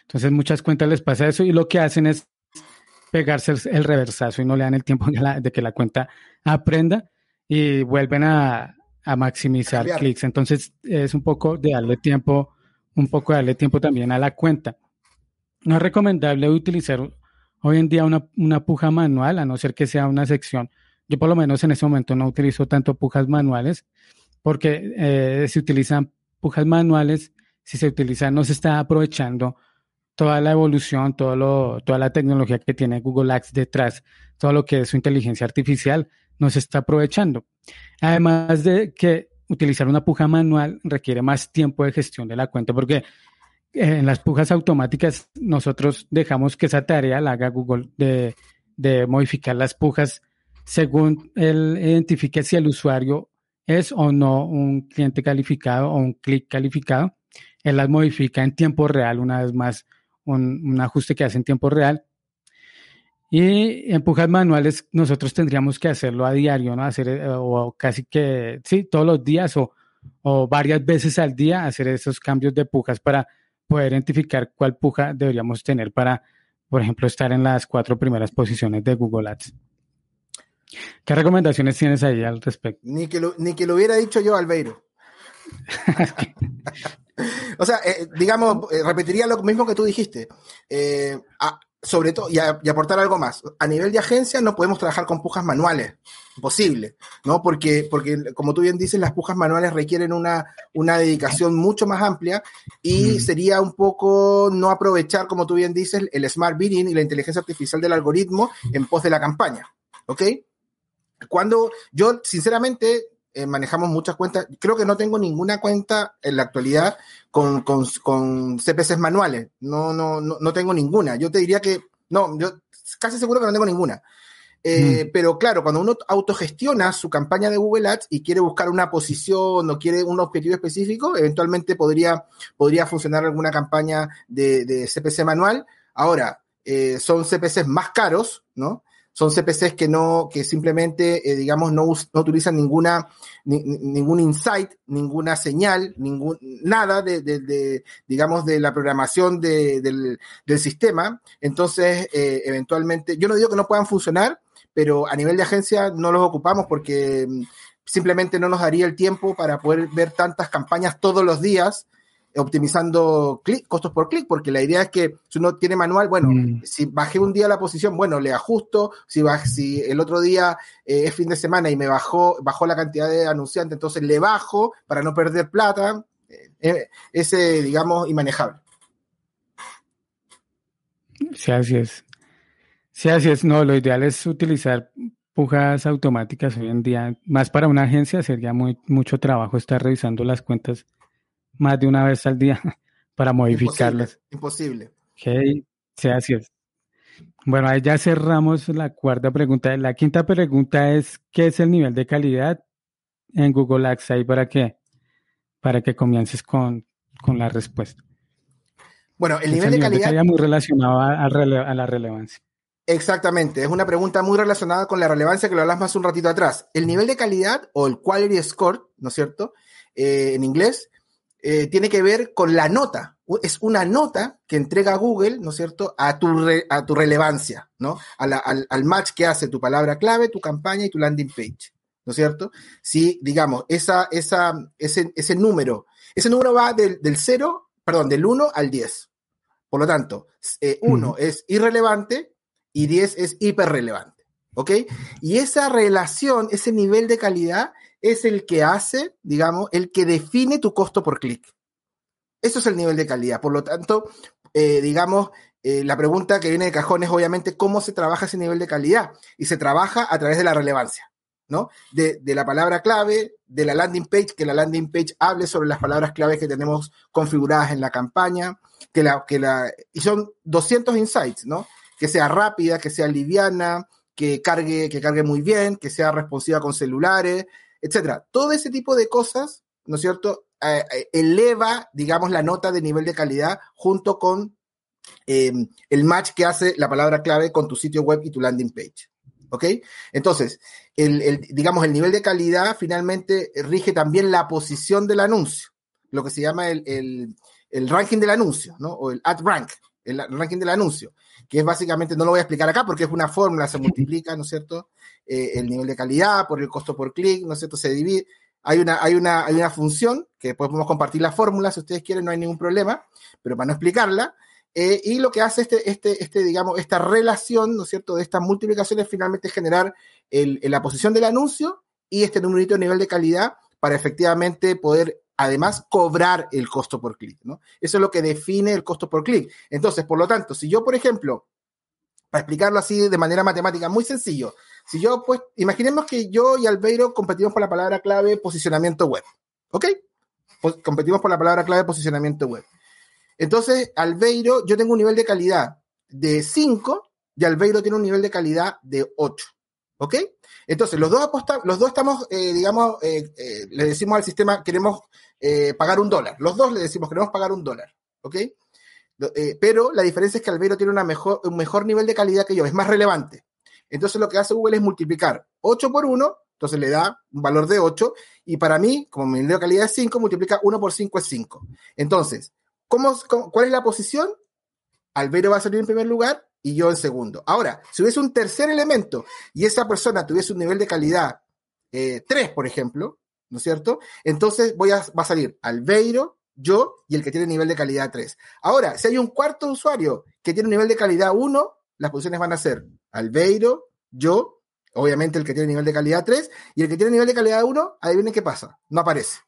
Entonces muchas cuentas les pasa eso y lo que hacen es pegarse el, reversazo y no le dan el tiempo de, que la cuenta aprenda y vuelven a, a maximizar clics. Entonces es un poco de darle tiempo, un poco darle tiempo también a la cuenta. No es recomendable utilizar hoy en día una, una puja manual, a no ser que sea una sección. Yo por lo menos en ese momento no utilizo tanto pujas manuales, porque eh, si utilizan pujas manuales, si se utiliza, no se está aprovechando toda la evolución, lo, toda la tecnología que tiene Google Ads detrás, todo lo que es su inteligencia artificial, no se está aprovechando. Además de que utilizar una puja manual requiere más tiempo de gestión de la cuenta, porque en las pujas automáticas nosotros dejamos que esa tarea la haga Google de, de modificar las pujas según él identifique si el usuario es o no un cliente calificado o un clic calificado. Él las modifica en tiempo real, una vez más, un, un ajuste que hace en tiempo real. Y en pujas manuales nosotros tendríamos que hacerlo a diario, ¿no? Hacer, eh, o casi que, sí, todos los días o, o varias veces al día, hacer esos cambios de pujas para poder identificar cuál puja deberíamos tener para, por ejemplo, estar en las cuatro primeras posiciones de Google Ads. ¿Qué recomendaciones tienes ahí al respecto? Ni que lo, ni que lo hubiera dicho yo, Albeiro. o sea, eh, digamos, eh, repetiría lo mismo que tú dijiste. Eh, sobre todo, y, aportar algo más. A nivel de agencia no podemos trabajar con pujas manuales, imposible, ¿no? Porque, porque como tú bien dices, las pujas manuales requieren una, una dedicación mucho más amplia y sería un poco no aprovechar, como tú bien dices, el smart bidding y la inteligencia artificial del algoritmo en pos de la campaña, ¿ok? Cuando yo, sinceramente, eh, manejamos muchas cuentas. Creo que no tengo ninguna cuenta en la actualidad con, con, con CPCs manuales. No, no, no, no, tengo ninguna. Yo te diría que, no, yo casi seguro que no tengo ninguna. Eh, mm. Pero claro, cuando uno autogestiona su campaña de Google Ads y quiere buscar una posición o quiere un objetivo específico, eventualmente podría, podría funcionar alguna campaña de, de CPC manual. Ahora, eh, son CPCs más caros, ¿no? Son CPCs que no, que simplemente, eh, digamos, no, no, utilizan ninguna, ningún insight, ninguna señal, ningún, nada de, de, digamos, de la programación del, del, sistema. Entonces, eh, eventualmente, yo no digo que no puedan funcionar, pero a nivel de agencia no los ocupamos porque mm, simplemente no nos daría el tiempo para poder ver tantas campañas todos los días optimizando clic, costos por clic, porque la idea es que si uno tiene manual, bueno, mm. si bajé un día la posición, bueno, le ajusto, si, si el otro día eh, es fin de semana y me bajó, bajó la cantidad de anunciantes, entonces le bajo para no perder plata, eh, eh, ese, digamos, inmanejable. Sí, así es. Sí, así es. No, lo ideal es utilizar pujas automáticas hoy en día. Más para una agencia sería muy, mucho trabajo estar revisando las cuentas más de una vez al día para modificarlas. Imposible. Sí, así es. Bueno, ahí ya cerramos la cuarta pregunta. La quinta pregunta es, ¿qué es el nivel de calidad en Google Ads? Ahí para que, para que comiences con, la respuesta. Bueno, el nivel, de calidad... muy relacionado a, la relevancia. Exactamente, es una pregunta muy relacionada con la relevancia que lo hablas más un ratito atrás. El nivel de calidad o el quality score, ¿no es cierto? Eh, en inglés, eh, tiene que ver con la nota. Es una nota que entrega Google, ¿no es cierto?, a tu, a tu relevancia, ¿no? al, match que hace tu palabra clave, tu campaña y tu landing page, ¿no es cierto? Si, digamos, esa, esa, ese, ese número, ese número va del, del 0, perdón, del 1 al 10. Por lo tanto, 1 eh, es irrelevante y 10 es hiperrelevante, ¿ok? Y esa relación, ese nivel de calidad es el que hace, digamos, el que define tu costo por clic. Eso es el nivel de calidad. Por lo tanto, eh, digamos, eh, la pregunta que viene de cajón es obviamente cómo se trabaja ese nivel de calidad. Y se trabaja a través de la relevancia, ¿no? De, la palabra clave, de la landing page, que la landing page hable sobre las palabras clave que tenemos configuradas en la campaña, que la, que la, y son 200 insights, ¿no? Que sea rápida, que sea liviana, que cargue, que cargue muy bien, que sea responsiva con celulares, etcétera. Todo ese tipo de cosas, ¿no es cierto?, eh, eh, eleva, digamos, la nota de nivel de calidad junto con em, el match que hace la palabra clave con tu sitio web y tu landing page. ¿Ok? Entonces, el, digamos, el nivel de calidad finalmente rige también la posición del anuncio, lo que se llama el, ranking del anuncio, ¿no? O el ad rank, el ranking del anuncio, que es básicamente, no lo voy a explicar acá porque es una fórmula, se multiplica, ¿no es cierto? Eh, el nivel de calidad por el costo por clic, ¿no es cierto? Se divide. Hay una, hay, una, hay una función que podemos compartir la fórmula si ustedes quieren, no hay ningún problema, pero para no explicarla, eh, y lo que hace este, este, este, digamos, esta relación, ¿no es cierto?, de estas multiplicaciones finalmente generar el, la posición del anuncio y este numerito de nivel de calidad para efectivamente poder además cobrar el costo por clic, ¿no? Eso es lo que define el costo por clic. Entonces, por lo tanto, si yo, por ejemplo, para explicarlo así de manera matemática, muy sencillo, si yo, pues, imaginemos que yo y Albeiro competimos por la palabra clave posicionamiento web, ¿ok? competimos por la palabra clave posicionamiento web. Entonces, Albeiro, yo tengo un nivel de calidad de 5 y Albeiro tiene un nivel de calidad de 8. ¿Ok? Entonces, los dos, los dos estamos, eh, digamos, eh, eh, le decimos al sistema, queremos pagar un dólar. Los dos le decimos, queremos pagar un dólar. ¿Ok? pero la diferencia es que Albeiro tiene una mejor, un mejor nivel de calidad que yo, es más relevante. Entonces, lo que hace Google es multiplicar 8 por 1, entonces le da un valor de 8, y para mí, como mi nivel de calidad es 5, multiplica 1 por 5 es 5. Entonces, cuál es la posición? Albero va a salir en primer lugar y yo en segundo. Ahora, si hubiese un tercer elemento y esa persona tuviese un nivel de calidad 3, eh, por ejemplo, ¿no es cierto? Entonces voy a, va a salir Albeiro, yo y el que tiene nivel de calidad 3. Ahora, si hay un cuarto usuario que tiene un nivel de calidad 1, las posiciones van a ser Albeiro, yo, obviamente el que tiene nivel de calidad 3, y el que tiene nivel de calidad 1, adivinen qué pasa, no aparece.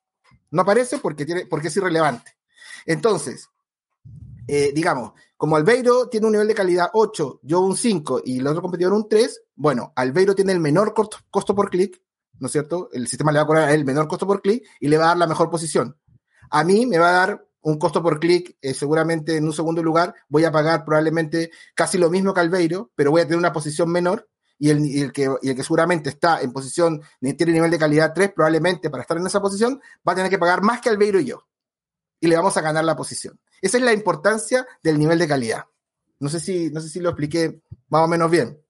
No aparece porque, tiene, porque es irrelevante. Entonces, eh, digamos, como Albeiro tiene un nivel de calidad 8, yo un 5 y el otro competidor un 3, bueno, Albeiro tiene el menor costo, por clic, ¿no es cierto? El sistema le va a cobrar el menor costo por clic y le va a dar la mejor posición. A mí me va a dar un costo por clic, eh, seguramente en un segundo lugar, voy a pagar probablemente casi lo mismo que Albeiro, pero voy a tener una posición menor y el, que, seguramente está en posición, tiene nivel de calidad 3, probablemente para estar en esa posición, va a tener que pagar más que Albeiro y yo y le vamos a ganar la posición. Esa es la importancia del nivel de calidad. No sé si, no sé si lo expliqué más o menos bien.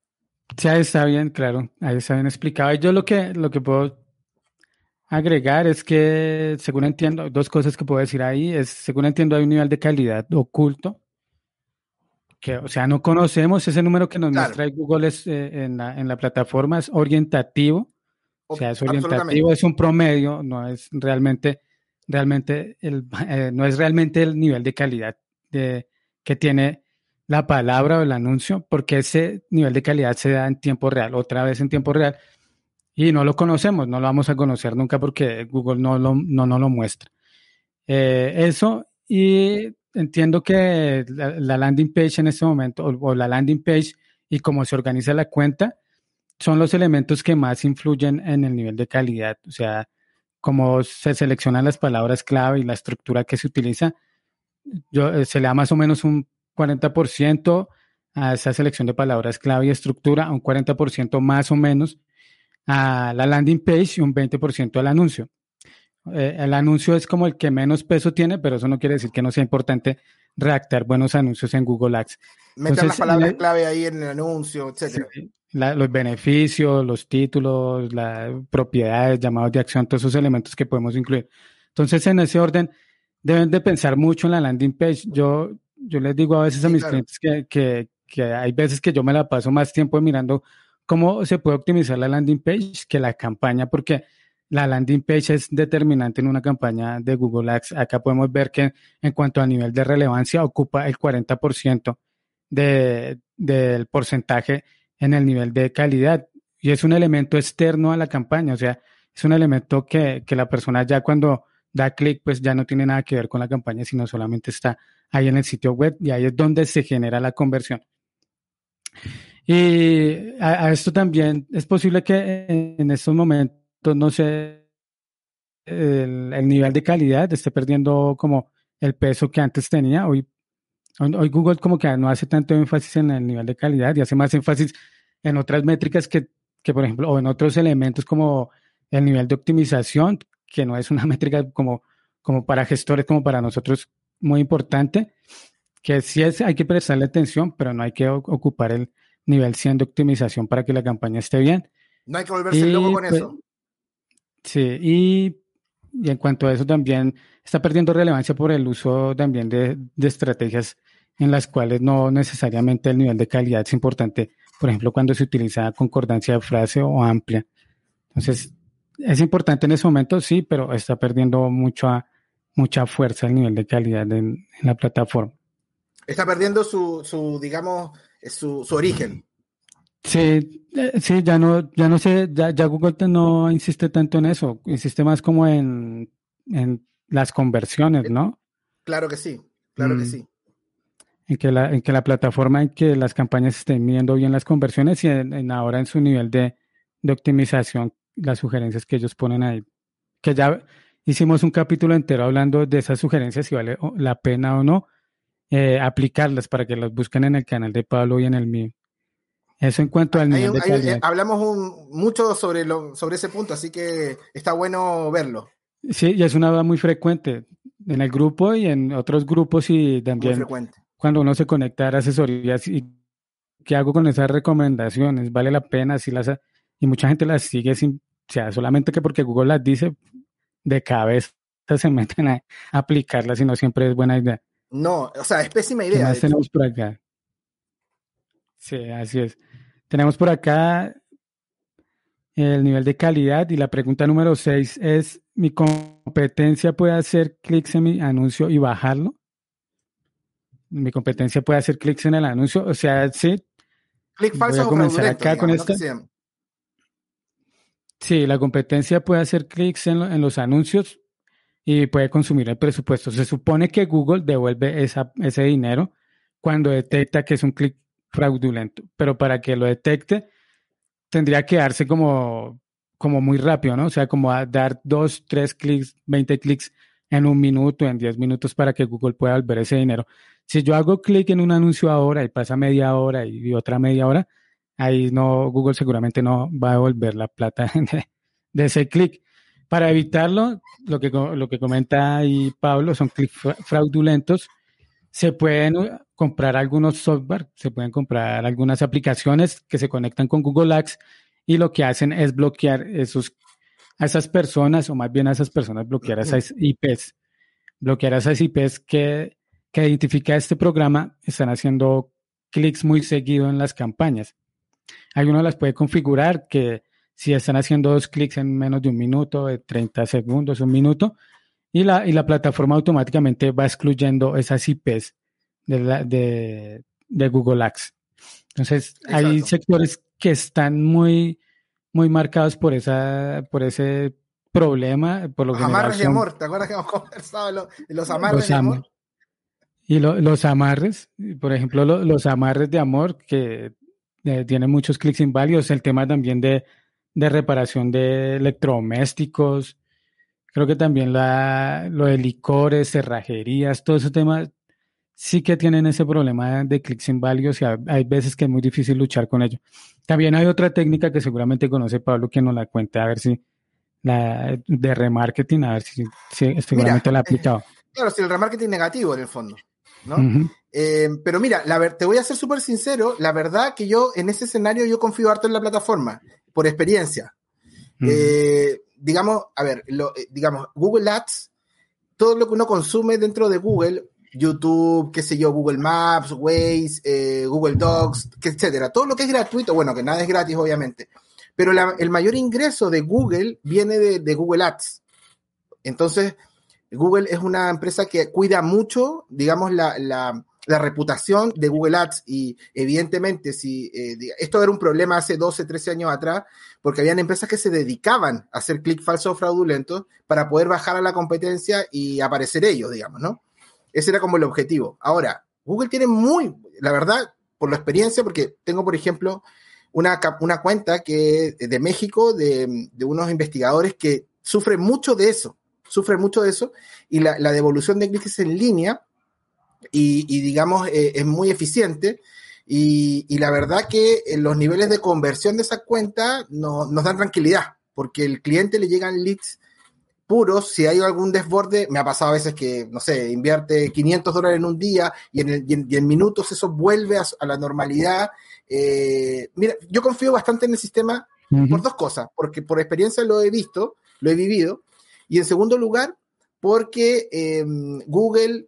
Sí, ahí está bien, claro, ahí está bien explicado. Yo lo que, lo que puedo agregar es que, según entiendo, dos cosas que puedo decir ahí, es, según entiendo, hay un nivel de calidad oculto, que, o sea, no conocemos ese número que nos muestra Google es, eh, en, la, en la plataforma, es orientativo, o sea, es orientativo, es un promedio, no es realmente realmente el, eh, no es realmente el nivel de calidad de, que tiene la palabra o el anuncio, porque ese nivel de calidad se da en tiempo real, otra vez en tiempo real, y no lo conocemos, no lo vamos a conocer nunca porque Google no, lo, no nos lo muestra. Eh, eso, y entiendo que la, landing page en este momento, o, o, la landing page y cómo se organiza la cuenta, son los elementos que más influyen en el nivel de calidad. O sea, cómo se seleccionan las palabras clave y la estructura que se utiliza, yo, eh, se le da más o menos un 40% a esa selección de palabras clave y estructura, un 40% más o menos a la landing page y un 20% al anuncio. Eh, el anuncio es como el que menos peso tiene, pero eso no quiere decir que no sea importante redactar buenos anuncios en Google Ads. Meter las palabras clave ahí en el anuncio, etcétera los beneficios, los títulos, las propiedades, llamados de acción, todos esos elementos que podemos incluir. Entonces, en ese orden, deben de pensar mucho en la landing page. Yo, yo les digo a veces a mis clientes que, que, que, hay veces que yo me la paso más tiempo mirando cómo se puede optimizar la landing page que la campaña, porque la landing page es determinante en una campaña de Google Ads. Acá podemos ver que en cuanto a nivel de relevancia ocupa el 40% de, del porcentaje en el nivel de calidad. Y es un elemento externo a la campaña, o sea, es un elemento que, la persona ya cuando da clic, pues ya no tiene nada que ver con la campaña, sino solamente está ahí en el sitio web y ahí es donde se genera la conversión. Y a, esto también es posible que en, estos momentos, no sé, el, el, nivel de calidad esté perdiendo como el peso que antes tenía. Hoy Hoy Google como que no hace tanto énfasis en el nivel de calidad y hace más énfasis en otras métricas que, que, por ejemplo, o en otros elementos como el nivel de optimización, que no es una métrica como, como para gestores, como para nosotros muy importante, que sí es, hay que prestarle atención, pero no hay que ocupar el nivel 100 de optimización para que la campaña esté bien. No hay que volverse loco con pues, eso. Sí, y, en cuanto a eso también está perdiendo relevancia por el uso también de, de estrategias en las cuales no necesariamente el nivel de calidad es importante. Por ejemplo, cuando se utiliza concordancia de frase o amplia. Entonces, es importante en ese momento, sí, pero está perdiendo mucha, mucha fuerza el nivel de calidad en, la plataforma. Está perdiendo su, su digamos, su, su origen. Sí, eh, sí, ya no, ya no sé, ya, ya, Google no insiste tanto en eso, insiste más como en, en las conversiones, ¿no? Claro que sí, claro que mm. sí. En que, la, en que la plataforma, en que las campañas estén midiendo bien las conversiones y en, ahora en su nivel de, de, optimización, las sugerencias que ellos ponen ahí. Que ya hicimos un capítulo entero hablando de esas sugerencias, si vale la pena o no eh, aplicarlas para que las busquen en el canal de Pablo y en el mío. Eso en cuanto al nivel de calidad. hablamos mucho sobre, lo, sobre ese punto, así que está bueno verlo. Sí, y es una duda muy frecuente en el grupo y en otros grupos y también cuando uno se conecta a asesorías y qué hago con esas recomendaciones, vale la pena si las y mucha gente las sigue sin, o sea, solamente que porque Google las dice de cabeza se meten a aplicarlas y no siempre es buena idea. No, o sea, es pésima idea. ¿Qué tenemos por acá? Sí, así es. Tenemos por acá el nivel de calidad y la pregunta número 6 es, ¿mi competencia puede hacer clics en mi anuncio y bajarlo? ¿Mi competencia puede hacer clics en el anuncio? O sea, sí. Clic falso Voy a comenzar acá con esto. Sí, la competencia puede hacer clics en, los anuncios y puede consumir el presupuesto. Se supone que Google devuelve ese dinero cuando detecta que es un clic fraudulento, pero para que lo detecte tendría que darse como, como muy rápido, ¿no? O sea, como a dar dos, tres clics, 20 clics en un minuto, en 10 minutos para que Google pueda volver ese dinero. Si yo hago clic en un anuncio ahora y pasa media hora y otra media hora, ahí no, Google seguramente no va a devolver la plata de, ese clic. Para evitarlo, lo que, lo que comenta ahí Pablo son clics fraudulentos. Se pueden comprar algunos software, se pueden comprar algunas aplicaciones que se conectan con Google Ads y lo que hacen es bloquear esos, a esas personas, o más bien a esas personas, bloquear esas IPs. Bloquear esas IPs que, que identifica este programa están haciendo clics muy seguido en las campañas. Alguno las puede configurar que si están haciendo dos clics en menos de un minuto, de 30 segundos, un minuto, y la, y la plataforma automáticamente va excluyendo esas IPs de, de, Google Ads. Entonces, hay sectores que están muy, muy marcados por, esa, por ese problema. Por los amarres de amor, ¿te acuerdas que hemos conversado de los amarres de amor? Y los amarres, por ejemplo, los amarres de amor que eh, tienen muchos clics inválidos, el tema también de, de reparación de electrodomésticos, creo que también la, lo de licores, cerrajerías, todo ese tema sí que tienen ese problema de clics inválidos y hay veces que es muy difícil luchar con ello. También hay otra técnica que seguramente conoce Pablo que nos la cuente, a ver si la de remarketing, a ver si, seguramente la ha aplicado. Eh, claro, si el remarketing negativo en el fondo, ¿no? Eh, pero mira, la te voy a ser súper sincero, la verdad que yo en ese escenario yo confío harto en la plataforma, por experiencia. Eh, digamos, a ver, digamos, Google Ads, todo lo que uno consume dentro de Google, YouTube, qué sé yo, Google Maps, Waze, eh, Google Docs, etcétera. Todo lo que es gratuito, bueno, que nada es gratis, obviamente. Pero el mayor ingreso de Google viene de, Google Ads. Entonces, Google es una empresa que cuida mucho, digamos, la, la, reputación de Google Ads y evidentemente si eh, esto era un problema hace 12, 13 años atrás, porque habían empresas que se dedicaban a hacer clic falso o fraudulento para poder bajar a la competencia y aparecer ellos, digamos, ¿no? Ese era como el objetivo. Ahora, Google tiene muy, la verdad, por la experiencia, porque tengo, por ejemplo, una, una cuenta que de México, de, unos investigadores que sufren mucho de eso, sufren mucho de eso, y la, devolución de clics en línea, y, digamos, eh, es muy eficiente. Y, la verdad que los niveles de conversión de esa cuenta nos dan tranquilidad, porque el cliente le llegan leads puros, si hay algún desborde, me ha pasado a veces que, no sé, invierte 500 dólares en un día y en, en, minutos eso vuelve a, la normalidad. Eh, mira, yo confío bastante en el sistema por dos cosas, porque por experiencia lo he visto, lo he vivido, y en segundo lugar, porque em, Google,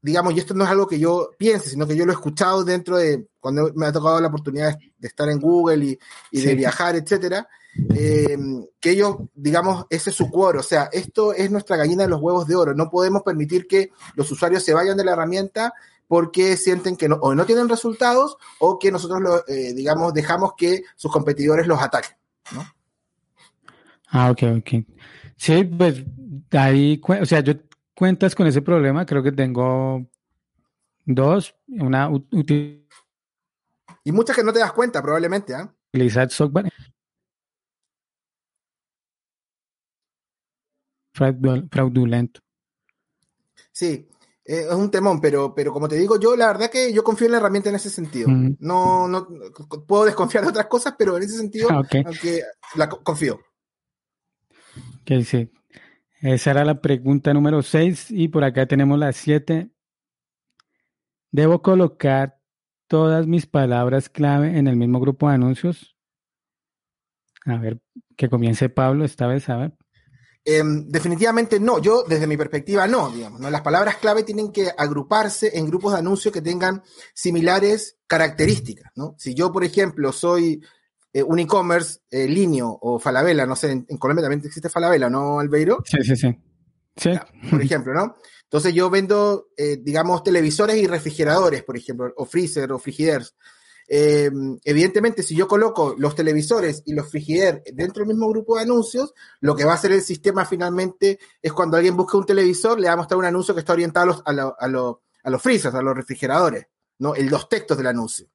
digamos, y esto no es algo que yo piense, sino que yo lo he escuchado dentro de, cuando me ha tocado la oportunidad de estar en Google y, de viajar, etcétera, em, que ellos, digamos, ese es su cuoro, o sea, esto es nuestra gallina de los huevos de oro, no podemos permitir que los usuarios se vayan de la herramienta porque sienten que no, o no tienen resultados o que nosotros, lo, eh, digamos, dejamos que sus competidores los ataquen. ¿no? Ah, ok, ok. Sí, pues ahí, o sea, yo cuentas con ese problema, creo que tengo dos, una Y muchas que no te das cuenta, probablemente, ¿ah? Utilizar software. Fraudulento. Sí, eh, es un temón, pero, pero como te digo, yo la verdad que yo confío en la herramienta en ese sentido. No, no puedo desconfiar de otras cosas, pero en ese sentido, ah, aunque la confío. Que sí. Esa era la pregunta número 6 y por acá tenemos la 7. ¿Debo colocar todas mis palabras clave en el mismo grupo de anuncios? A ver, que comience Pablo esta vez, a ver. Em, definitivamente no, yo desde mi perspectiva no, digamos. Las palabras clave tienen que agruparse en grupos de anuncios que tengan similares características, ¿no? Si yo, por ejemplo, soy eh, un e-commerce, eh, Linio o Falabella, no sé, en, Colombia también existe Falabella, ¿no, Albeiro? Sí, sí, sí. sí. por ejemplo, ¿no? Entonces yo vendo, eh, digamos, televisores y refrigeradores, por ejemplo, o freezer o frigiders. Eh, evidentemente, si yo coloco los televisores y los frigider dentro del mismo grupo de anuncios, lo que va a hacer el sistema finalmente es cuando alguien busca un televisor, le va a mostrar un anuncio que está orientado a los, a a los freezers, a los refrigeradores, ¿no? El, los textos del anuncio.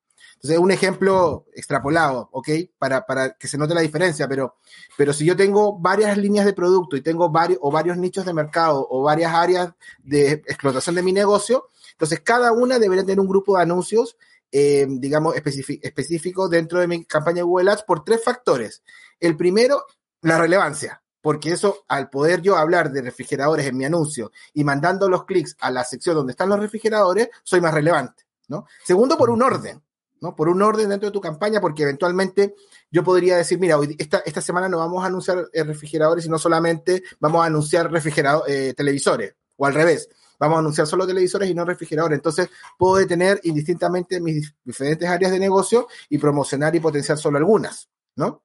Entonces, un ejemplo extrapolado, ¿ok? Para, para, que se note la diferencia, pero, pero si yo tengo varias líneas de producto y tengo varios, o varios nichos de mercado o varias áreas de explotación de mi negocio, entonces cada una debería tener un grupo de anuncios eh, digamos, específico dentro de mi campaña Google Ads por tres factores. El primero, la relevancia, porque eso, al poder yo hablar de refrigeradores en mi anuncio y mandando los clics a la sección donde están los refrigeradores, soy más relevante, ¿no? Segundo, por un orden. ¿No? Por un orden dentro de tu campaña, porque eventualmente yo podría decir, mira, hoy, esta, esta semana no vamos a anunciar eh, refrigeradores, sino solamente vamos a anunciar refrigeradores, eh, televisores, o al revés vamos a anunciar solo televisores y no refrigeradores. Entonces, puedo detener indistintamente mis diferentes áreas de negocio y promocionar y potenciar solo algunas, ¿no?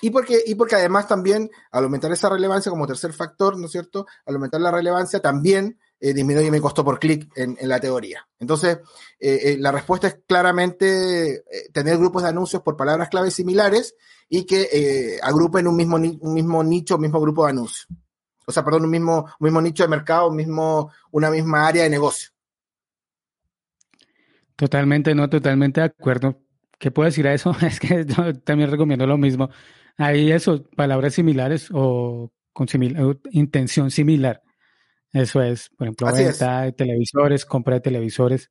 Y porque, y porque además también, al aumentar esa relevancia como tercer factor, ¿no es cierto? Al aumentar la relevancia también eh, disminuye mi costo por clic en, la teoría. Entonces, eh, eh, la respuesta es claramente tener grupos de anuncios por palabras claves similares y que agrupen un mismo, un mismo nicho, un mismo grupo de anuncios o sea, perdón, un mismo, mismo nicho de mercado, un mismo, una misma área de negocio. Totalmente, no, totalmente de acuerdo. ¿Qué puedo decir a eso? Es que yo también recomiendo lo mismo. Ahí eso, palabras similares o con intención similar. Eso es, por ejemplo, venta de televisores, compra de televisores.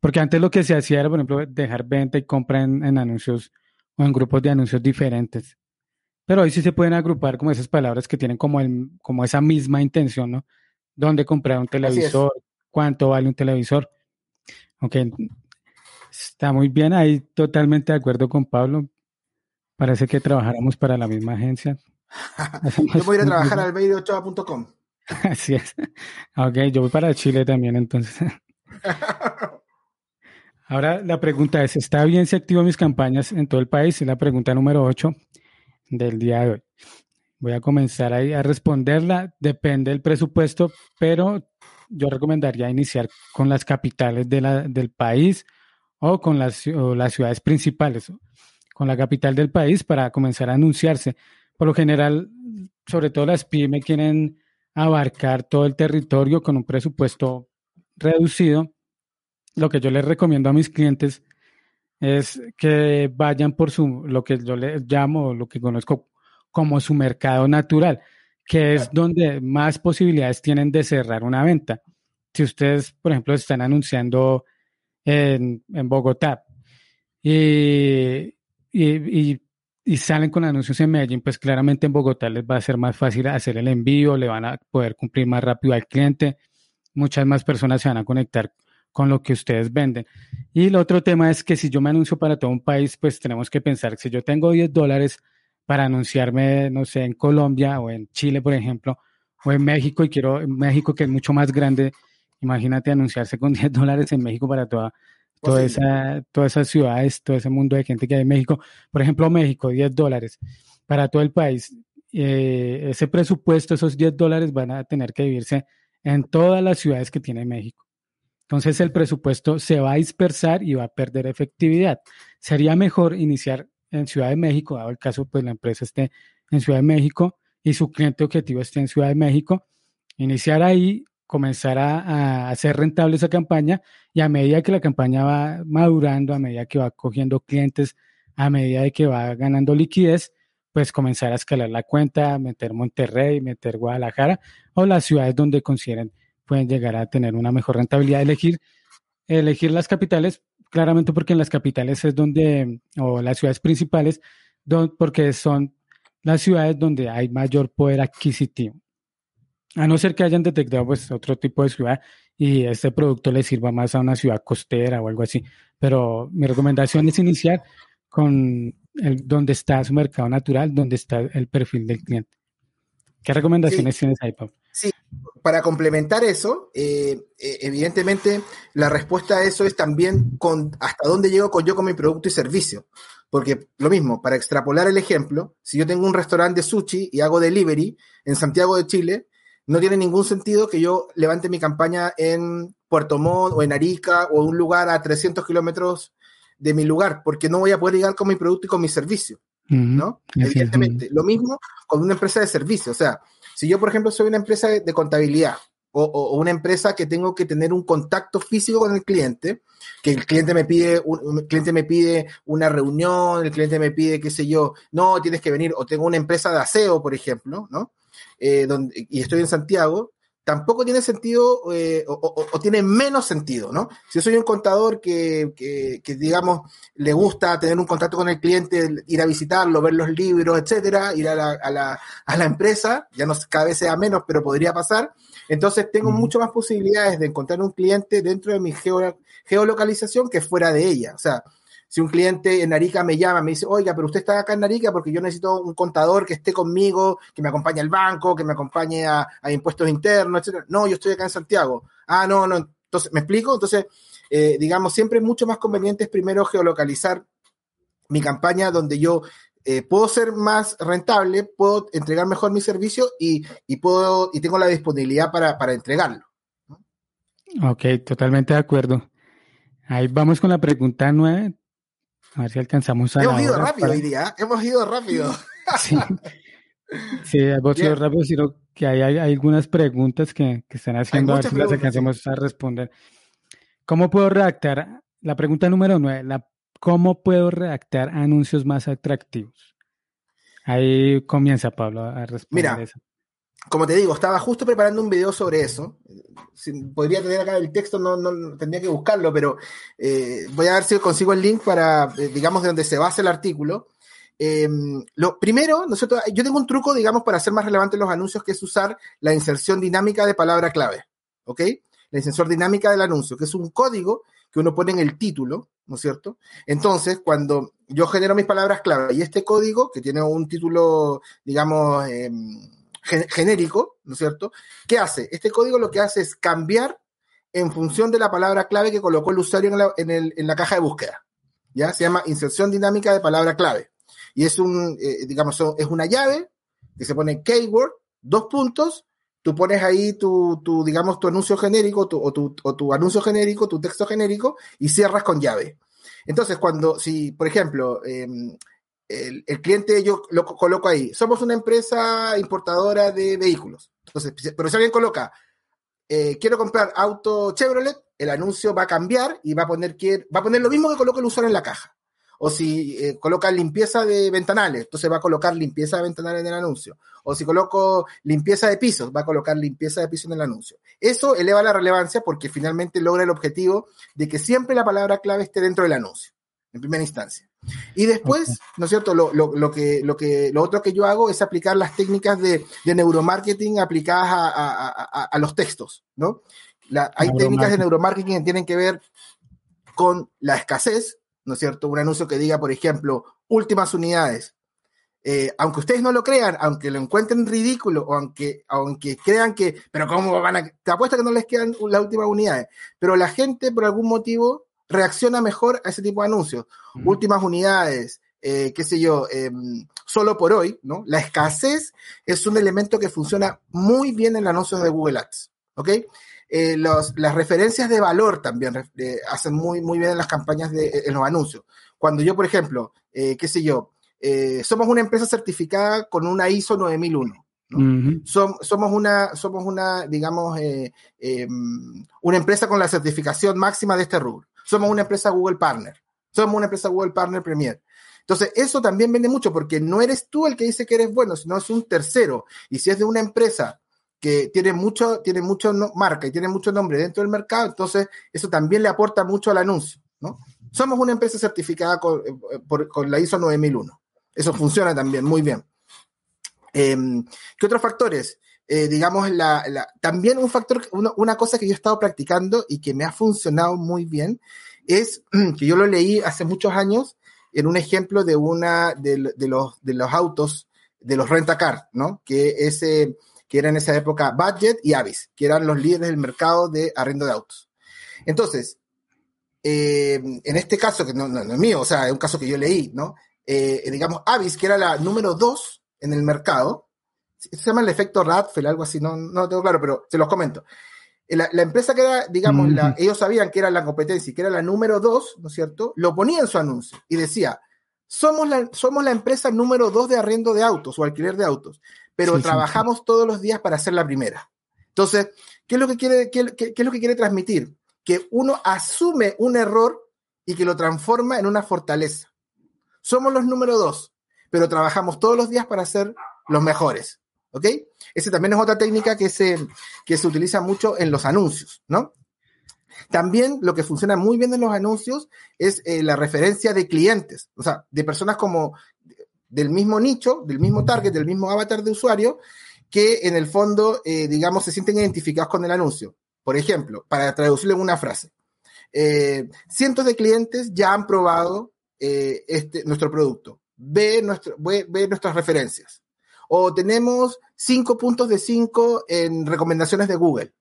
Porque antes lo que se hacía era, por ejemplo, dejar venta y compra en anuncios o en grupos de anuncios diferentes. Pero hoy sí se pueden agrupar como esas palabras que tienen como, el, como esa misma intención, ¿no? ¿Dónde comprar un televisor? ¿Cuánto vale un televisor? Ok, está muy bien ahí, totalmente de acuerdo con Pablo. Parece que trabajáramos para la misma agencia. yo voy a ir a trabajar al medio8.com. Así es. Ok, yo voy para Chile también, entonces. Ahora la pregunta es, ¿está bien si activo mis campañas en todo el país? Es la pregunta número 8 del día de hoy. Voy a comenzar ahí a responderla. Depende del presupuesto, pero yo recomendaría iniciar con las capitales de la, del país o con las, las ciudades principales, con la capital del país para comenzar a anunciarse. Por lo general, sobre todo las pymes quieren abarcar todo el territorio con un presupuesto reducido. Lo que yo les recomiendo a mis clientes es que vayan por su, lo que yo le llamo, lo que conozco como su mercado natural, que es donde más posibilidades tienen de cerrar una venta. Si ustedes, por ejemplo, están anunciando en, Bogotá y, y, y salen con anuncios en Medellín, pues claramente en Bogotá les va a ser más fácil hacer el envío, le van a poder cumplir más rápido al cliente, muchas más personas se van a conectar con lo que ustedes venden. Y el otro tema es que si yo me anuncio para todo un país, pues tenemos que pensar que si yo tengo 10 dólares para anunciarme, no sé, en Colombia o en Chile, por ejemplo, o en México, y quiero en México, que es mucho más grande, imagínate anunciarse con 10 dólares en México para toda, toda esa, todas esas ciudades, todo ese mundo de gente que hay en México. Por ejemplo, México, 10 dólares para todo el país. Eh, ese presupuesto, esos 10 dólares van a tener que vivirse en todas las ciudades que tiene México. Entonces el presupuesto se va a dispersar y va a perder efectividad. Sería mejor iniciar en Ciudad de México, dado el caso, pues la empresa esté en Ciudad de México y su cliente objetivo esté en Ciudad de México, iniciar ahí, comenzar a, hacer rentable esa campaña y a medida que la campaña va madurando, a medida que va cogiendo clientes, a medida de que va ganando liquidez, pues comenzar a escalar la cuenta, meter Monterrey, meter Guadalajara o las ciudades donde consideren pueden llegar a tener una mejor rentabilidad. Elegir, elegir las capitales, claramente porque en las capitales es donde, o las ciudades principales, porque son las ciudades donde hay mayor poder adquisitivo. A no ser que hayan detectado pues otro tipo de ciudad y este producto le sirva más a una ciudad costera o algo así. Pero mi recomendación es iniciar con el, donde está su mercado natural, donde está el perfil del cliente. ¿Qué recomendaciones tienes ahí, Pablo? Sí, para complementar eso, eh, eh, evidentemente la respuesta a eso es también con hasta dónde llego con, yo con mi producto y servicio. Porque lo mismo, para extrapolar el ejemplo, si yo tengo un restaurante de sushi y hago delivery en Santiago de Chile, no tiene ningún sentido que yo levante mi campaña en Puerto Montt o en Arica o en un lugar a 300 kilómetros de mi lugar, porque no voy a poder llegar con mi producto y con mi servicio. ¿no? Evidentemente. Lo mismo con una empresa de servicio. O sea, si yo, por ejemplo, soy una empresa de, contabilidad o, una empresa que tengo que tener un contacto físico con el cliente, que el cliente me pide, un, cliente me pide una reunión, el cliente me pide, qué sé yo, no, tienes que venir, o tengo una empresa de aseo, por ejemplo, ¿no? Eh, donde, y estoy en Santiago, tampoco tiene sentido eh, o, tiene menos sentido, ¿no? Si yo soy un contador que, que, digamos, le gusta tener un contacto con el cliente, ir a visitarlo, ver los libros, etcétera, ir a la, a la, a la empresa, ya no cada vez sea menos, pero podría pasar, entonces tengo mucho más posibilidades de encontrar un cliente dentro de mi geolocalización que fuera de ella. O sea, si un cliente en Arica me llama, me dice, oiga, pero usted está acá en Arica porque yo necesito un contador que esté conmigo, que me acompañe al banco, que me acompañe a, impuestos internos, etcétera. No, yo estoy acá en Santiago. Ah, no, no. Entonces, ¿me explico? Entonces, eh, digamos, siempre es mucho más conveniente primero geolocalizar mi campaña donde yo eh, puedo ser más rentable, puedo entregar mejor mi servicio y, puedo y tengo la disponibilidad para, para entregarlo. Ok, totalmente de acuerdo. Ahí vamos con la pregunta nueve. A ver si alcanzamos a. Hemos ido rápido hoy día, hemos ido rápido. Sí, sí hemos ido rápido, sino que hay, hay, algunas preguntas que, que están haciendo, a ver si las alcanzamos a responder. ¿Cómo puedo redactar? La pregunta número nueve, la, ¿cómo puedo redactar anuncios más atractivos? Ahí comienza Pablo a responder Mira, eso como te digo, estaba justo preparando un video sobre eso. podría tener acá el texto, no, no tendría que buscarlo, pero eh, voy a ver si consigo el link para, eh, digamos, de donde se basa el artículo. Eh, lo primero, nosotros, yo tengo un truco, digamos, para hacer más relevantes los anuncios, que es usar la inserción dinámica de palabra clave. ¿Ok? La inserción dinámica del anuncio, que es un código que uno pone en el título, ¿no es cierto? Entonces, cuando yo genero mis palabras clave y este código, que tiene un título, digamos, genérico, ¿no es cierto? ¿Qué hace? Este código lo que hace es cambiar en función de la palabra clave que colocó el usuario en la, caja de búsqueda. ¿Ya? Se llama inserción dinámica de palabra clave. Y es un, eh, digamos, es una llave que se pone keyword, dos puntos, tú pones ahí tu, tu digamos, tu anuncio genérico o, tu, o tu anuncio genérico, tu texto genérico y cierras con llave. Entonces, cuando, si, por ejemplo, em, el, cliente yo lo coloco ahí, somos una empresa importadora de vehículos. Entonces, pero si alguien coloca, eh, quiero comprar auto Chevrolet, el anuncio va a cambiar y va a poner, va a poner lo mismo que coloca el usuario en la caja. O si eh, coloca limpieza de ventanales, entonces va a colocar limpieza de ventanales en el anuncio. O si coloco limpieza de pisos, va a colocar limpieza de pisos en el anuncio. Eso eleva la relevancia porque finalmente logra el objetivo de que siempre la palabra clave esté dentro del anuncio, en primera instancia. Y después, ¿no es cierto? Lo, lo, que, lo, que, lo otro que yo hago es aplicar las técnicas de, de neuromarketing aplicadas a, a, a, los textos, ¿no? hay técnicas de neuromarketing que tienen que ver con la escasez, ¿no es cierto? Un anuncio que diga, por ejemplo, últimas unidades. Eh, aunque ustedes no lo crean, aunque lo encuentren ridículo, o aunque, aunque crean que, pero ¿cómo van a...? Te apuesto que no les quedan las últimas unidades. Pero la gente, por algún motivo, reacciona mejor a ese tipo de anuncios. Últimas unidades, eh, qué sé yo, em, solo por hoy, ¿no? La escasez es un elemento que funciona muy bien en los anuncios de Google Ads, ¿ok? Eh, los, las referencias de valor también eh, hacen muy, muy bien en las campañas de, en los anuncios. Cuando yo, por ejemplo, qué sé yo, somos una empresa certificada con una ISO 9001. somos una, somos una, digamos, em, una empresa con la certificación máxima de este rubro somos una empresa Google Partner, somos una empresa Google Partner Premier. Entonces, eso también vende mucho porque no eres tú el que dice que eres bueno, sino es un tercero. Y si es de una empresa que tiene mucho, tiene mucho marca y tiene mucho nombre dentro del mercado, entonces eso también le aporta mucho al anuncio, ¿no? Somos una empresa certificada con, eh, con la ISO 9001. Eso funciona también muy bien. Em, ¿Qué otros factores? Eh, digamos, la, también un factor, una, cosa que yo he estado practicando y que me ha funcionado muy bien es que yo lo leí hace muchos años en un ejemplo de una de, los, de los autos, de los rentacar, ¿no? Que, ese, que era en esa época Budget y Avis, que eran los líderes del mercado de arrendo de autos. Entonces, eh, en este caso, que no, no, es mío, o sea, es un caso que yo leí, ¿no? Eh, digamos, Avis, que era la número dos en el mercado, se llama el efecto Radfeld, algo así, no, no lo tengo claro, pero se los comento. Eh, la, empresa que era, digamos, ellos sabían que era la competencia y que era la número dos, ¿no es cierto? Lo ponía en su anuncio y decía, somos la, somos la empresa número dos de arriendo de autos o alquiler de autos, pero trabajamos todos los días para ser la primera. Entonces, ¿qué es lo que quiere, qué, qué es lo que quiere transmitir? Que uno asume un error y que lo transforma en una fortaleza. Somos los número dos, pero trabajamos todos los días para ser los mejores. ¿Ok? Esa también es otra técnica que se, que se utiliza mucho en los anuncios, ¿no? También lo que funciona muy bien en los anuncios es eh, la referencia de clientes, o sea, de personas como del mismo nicho, del mismo target, del mismo avatar de usuario, que en el fondo, eh, digamos, se sienten identificados con el anuncio. Por ejemplo, para traducirlo en una frase, eh, cientos de clientes ya han probado este, nuestro producto. Ve, nuestro, ve nuestras referencias o tenemos cinco puntos de cinco en recomendaciones de Google,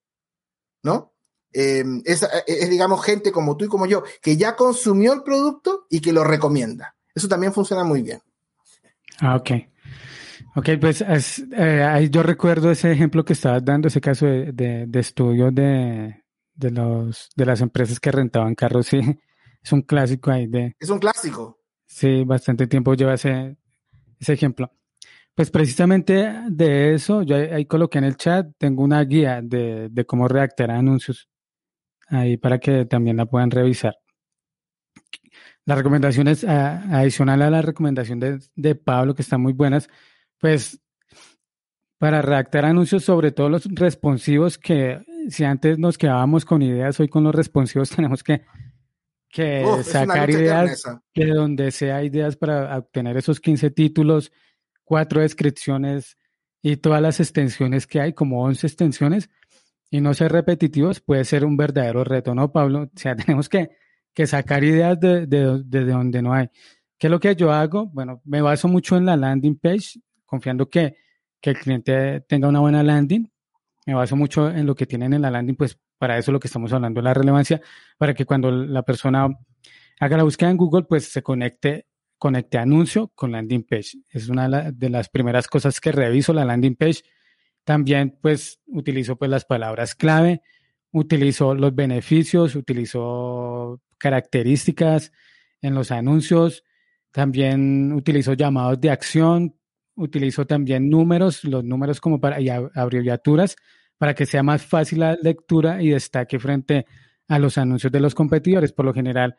¿no? Em, es, digamos, gente como tú y como yo, que ya consumió el producto y que lo recomienda. Eso también funciona muy bien. Ah, ok. Ok, pues eh, yo recuerdo ese ejemplo que estabas dando, ese caso de, estudio de, los, de las empresas que rentaban carros, sí, es un clásico ahí de... Es un clásico. Sí, bastante tiempo lleva ese, ese ejemplo. Pues precisamente de eso, yo ahí coloqué en el chat, tengo una guía de, de cómo redactar anuncios ahí para que también la puedan revisar. Las recomendaciones, adicional a la recomendación de, de Pablo, que están muy buenas, pues para redactar anuncios, sobre todo los responsivos, que si antes nos quedábamos con ideas, hoy con los responsivos tenemos que, que sacar ideas de donde sea ideas para obtener esos 15 títulos cuatro descripciones y todas las extensiones que hay, como 11 extensiones, y no ser repetitivos puede ser un verdadero reto, ¿no, Pablo? O sea, tenemos que, que sacar ideas de, de, de, donde no hay. ¿Qué es lo que yo hago? Bueno, me baso mucho en la landing page, confiando que, que el cliente tenga una buena landing. Me baso mucho en lo que tienen en la landing, pues para eso es lo que estamos hablando, la relevancia, para que cuando la persona haga la búsqueda en Google, pues se conecte conecte anuncio con landing page. Es una de las primeras cosas que reviso la landing page. También pues utilizo pues las palabras clave, utilizo los beneficios, utilizo características en los anuncios, también utilizo llamados de acción, utilizo también números, los números como para y abreviaturas para que sea más fácil la lectura y destaque frente a los anuncios de los competidores. Por lo general,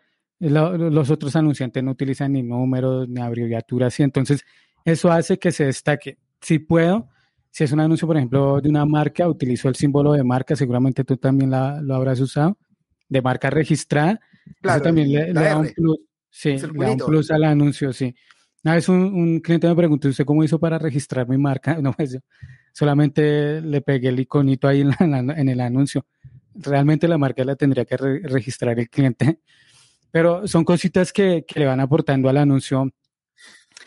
los otros anunciantes no utilizan ni números ni abreviaturas y entonces eso hace que se destaque. Si puedo, si es un anuncio, por ejemplo, de una marca, utilizo el símbolo de marca, seguramente tú también lo habrás usado, de marca registrada. eso también le, da un plus. Sí, le da un plus al anuncio, sí. Una vez un, cliente me preguntó, ¿usted cómo hizo para registrar mi marca? No, pues solamente le pegué el iconito ahí en, el anuncio. Realmente la marca la tendría que registrar el cliente. Pero son cositas que, que le van aportando al anuncio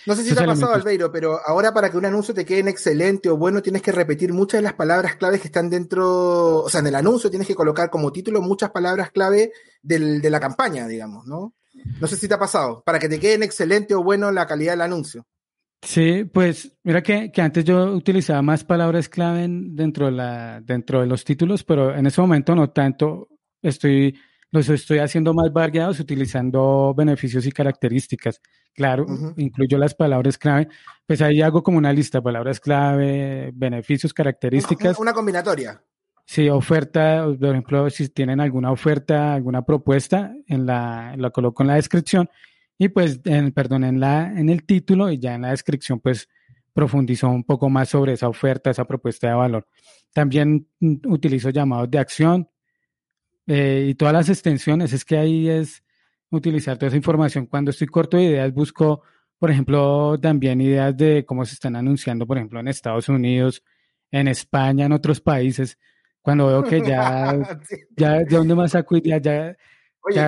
no sé si te ha pasado, Albeiro, pero ahora para que un anuncio te quede excelente o bueno, tienes que repetir muchas de las palabras claves que están dentro, o sea, en el anuncio tienes que colocar como título muchas palabras clave de la campaña, digamos, ¿no? No sé si te ha pasado, para que te quede excelente o bueno la calidad del anuncio. Sí, pues mira que, antes yo utilizaba más palabras clave dentro, de la, dentro de los títulos, pero en ese momento no tanto. Estoy los estoy haciendo más variados utilizando beneficios y características. Claro, incluyo las palabras clave. Pues ahí hago como una lista, palabras clave, beneficios, características. Una, combinatoria. Sí, oferta, por ejemplo, si tienen alguna oferta, alguna propuesta, en la, la coloco en la descripción y pues, en, perdón, en, la, en el título y ya en la descripción pues profundizo un poco más sobre esa oferta, esa propuesta de valor. También utilizo llamados de acción, eh, y todas las extensiones, es que ahí es utilizar toda esa información. Cuando estoy corto de ideas, busco, por ejemplo, también ideas de cómo se están anunciando, por ejemplo, en Estados Unidos, en España, en otros países. Cuando veo que ya, ya, ¿de dónde más saco ideas? Ya, Oye,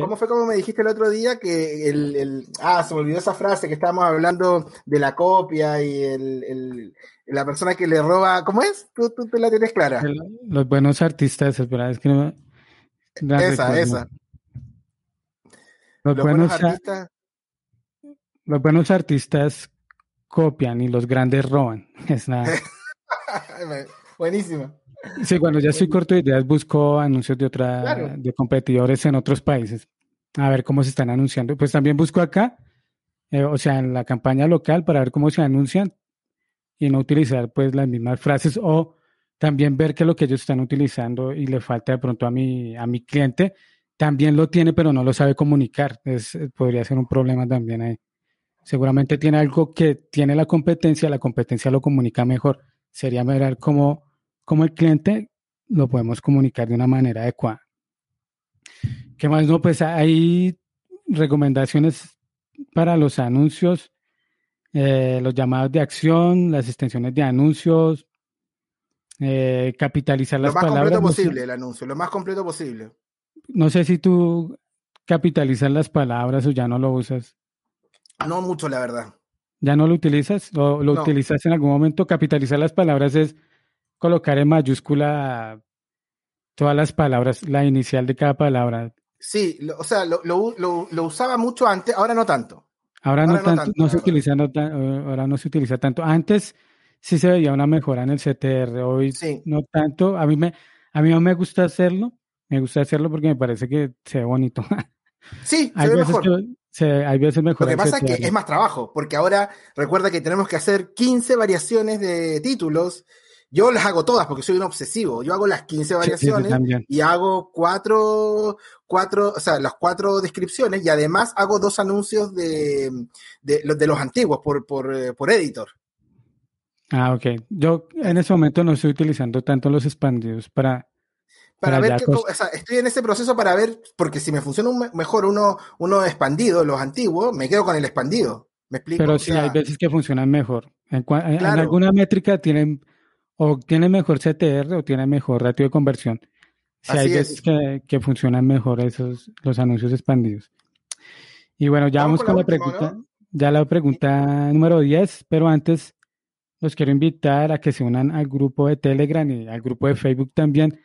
¿cómo, fue como me dijiste el otro día que el, el, Ah, se me olvidó esa frase que estábamos hablando de la copia y el, el la persona que le roba... ¿Cómo es? Tú, tú, la tienes clara. los buenos artistas, espera, es que no, esa, esa. Los, buenos, artistas. Los buenos artistas copian y los grandes roban. Es nada. Buenísimo. Sí, cuando ya estoy corto de ideas, busco anuncios de otra, de competidores en otros países. A ver cómo se están anunciando. Pues también busco acá, eh, o sea, en la campaña local para ver cómo se anuncian y no utilizar pues las mismas frases o también ver que lo que ellos están utilizando y le falta de pronto a mi, a mi cliente, también lo tiene, pero no lo sabe comunicar. Es, eh, podría ser un problema también ahí. Seguramente tiene algo que tiene la competencia, la competencia lo comunica mejor. Sería mirar cómo, cómo el cliente lo podemos comunicar de una manera adecuada. ¿Qué más? No, pues hay recomendaciones para los anuncios, eh, los llamados de acción, las extensiones de anuncios, eh, capitalizar las palabras. Lo más completo posible el anuncio, lo más completo posible. No sé si tú capitalizas las palabras o ya no lo usas. No mucho, la verdad. ¿Ya no lo utilizas? ¿O lo utilizas en algún momento? Capitalizar las palabras es colocar en mayúscula todas las palabras, la inicial de cada palabra. Sí, o sea, lo, lo, usaba mucho antes, ahora no tanto. Ahora, no, tanto, no se utiliza, ahora no se utiliza tanto. Antes sí se veía una mejora en el CTR, hoy no tanto. A mí me, a mí no me gusta hacerlo, me gusta hacerlo porque me parece que se ve bonito. Sí, se ve mejor. hay veces mejor. Lo que pasa es que es más trabajo, porque ahora recuerda que tenemos que hacer 15 variaciones de títulos. Yo las hago todas porque soy un obsesivo. Yo hago las 15 variaciones y hago cuatro, cuatro, o sea, las cuatro descripciones y además hago dos anuncios de, de, de los antiguos por, por, eh, por editor. Ah, ok. Yo en ese momento no estoy utilizando tanto los expandidos para... Para, ver, o sea, estoy en ese proceso para ver, porque si me funciona mejor uno, uno expandido, los antiguos, me quedo con el expandido. ¿Me explico? Pero sí, hay veces que funcionan mejor. En, alguna métrica tienen o tienen mejor CTR o tienen mejor ratio de conversión. Sí, hay veces que, que, funcionan mejor esos los anuncios expandidos. Y bueno, ya vamos, con la, pregunta, ya la pregunta número 10, pero antes los quiero invitar a que se unan al grupo de Telegram y al grupo de Facebook también,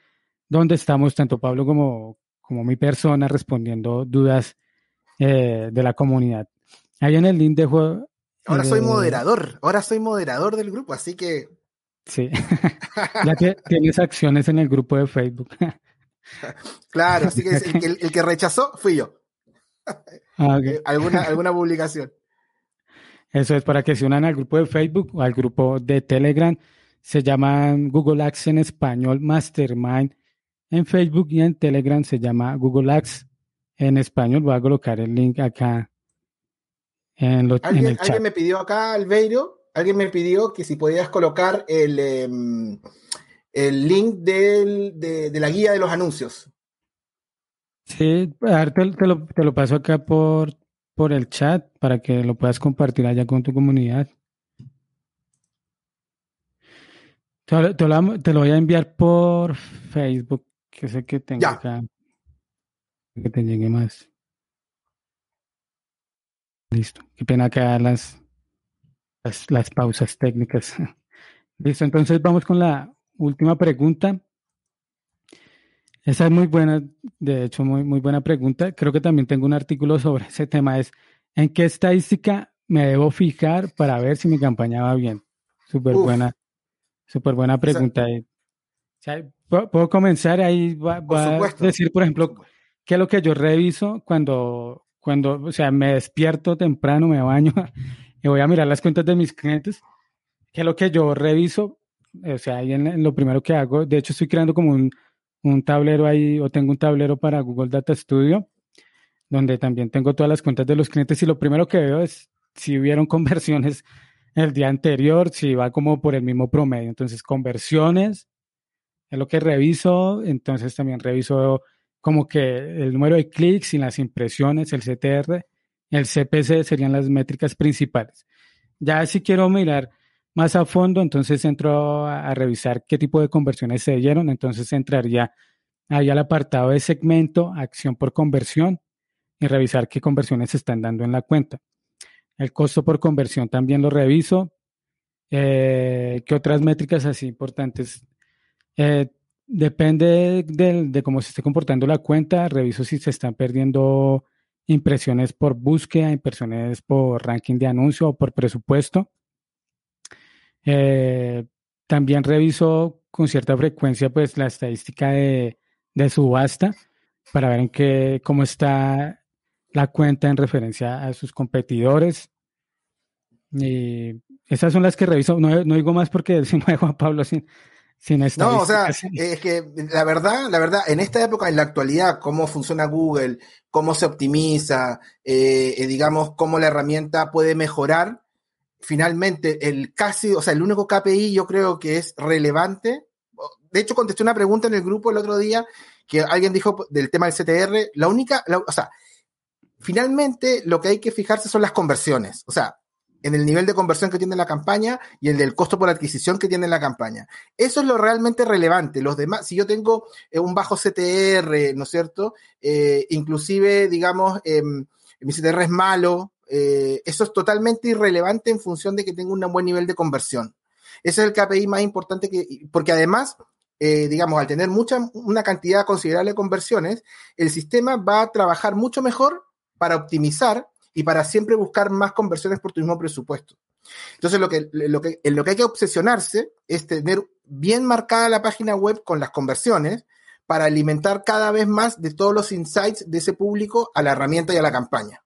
donde estamos tanto Pablo como, como mi persona respondiendo dudas eh, de la comunidad. Ahí en el link dejo... Ahora soy moderador, ahora soy moderador del grupo, así que... Sí, ya que tienes acciones en el grupo de Facebook. claro, así que el, que rechazó fui yo. Ah, alguna, alguna publicación. Eso es para que se unan al grupo de Facebook o al grupo de Telegram. Se llama Google Ads en español Mastermind en Facebook y en Telegram se llama Google Ads en español. Voy a colocar el link acá en, lo, ¿Alguien, el chat. Alguien me pidió acá, Albeiro, alguien me pidió que si podías colocar el, em, el link de, la guía de los anuncios. Sí, te, te, lo, te lo paso acá por, por el chat para que lo puedas compartir allá con tu comunidad. Te, lo, voy a enviar por Facebook, que sé que tengo acá. Que te llegue más. Listo. Qué pena que las, las, las pausas técnicas. Listo, entonces vamos con la última pregunta. Esa es muy buena, de hecho, muy, muy buena pregunta. Creo que también tengo un artículo sobre ese tema. Es, ¿en qué estadística me debo fijar para ver si mi campaña va bien? Súper buena, súper buena pregunta. ¿Puedo comenzar ahí? Va, a decir, por ejemplo, qué es lo que yo reviso cuando, cuando, o sea, me despierto temprano, me baño y voy a mirar las cuentas de mis clientes. ¿Qué es lo que yo reviso? O sea, ahí en lo primero que hago, de hecho estoy creando como un, un tablero ahí o tengo un tablero para Google Data Studio donde también tengo todas las cuentas de los clientes y lo primero que veo es si hubieron conversiones el día anterior, si va como por el mismo promedio. Entonces, conversiones es lo que reviso, entonces también reviso como que el número de clics y las impresiones, el CTR, el CPC serían las métricas principales. Ya si quiero mirar más a fondo, entonces entro a, revisar qué tipo de conversiones se dieron, entonces entraría ahí al apartado de segmento, acción por conversión, y revisar qué conversiones se están dando en la cuenta. El costo por conversión también lo reviso. Eh, ¿Qué otras métricas así importantes? Eh, depende de, cómo se esté comportando la cuenta. Reviso si se están perdiendo impresiones por búsqueda, impresiones por ranking de anuncio o por presupuesto. Eh, también reviso con cierta frecuencia pues la estadística de, subasta para ver en qué, cómo está la cuenta en referencia a sus competidores. Y esas son las que reviso. No, no digo más porque si no Juan Pablo sin, sin No, o sea, es que la verdad, la verdad, en esta época, en la actualidad, cómo funciona Google, cómo se optimiza, eh, eh, digamos, cómo la herramienta puede mejorar, finalmente el casi, o sea, el único KPI yo creo que es relevante. De hecho, contesté una pregunta en el grupo el otro día que alguien dijo del tema del CTR. La única, o sea, finalmente lo que hay que fijarse son las conversiones. O sea, en el nivel de conversión que tiene la campaña y el del costo por adquisición que tiene la campaña. Eso es lo realmente relevante. Los demás, si yo tengo eh, un bajo CTR, ¿no es cierto? Eh, inclusive, digamos, em, mi CTR es malo, eh, eso es totalmente irrelevante en función de que tenga un buen nivel de conversión. Ese es el KPI más importante que, porque además, eh, digamos, al tener mucha, una cantidad considerable de conversiones, el sistema va a trabajar mucho mejor para optimizar y para siempre buscar más conversiones por tu mismo presupuesto. Entonces, lo que, lo que, en lo que hay que obsesionarse es tener bien marcada la página web con las conversiones para alimentar cada vez más de todos los insights de ese público a la herramienta y a la campaña.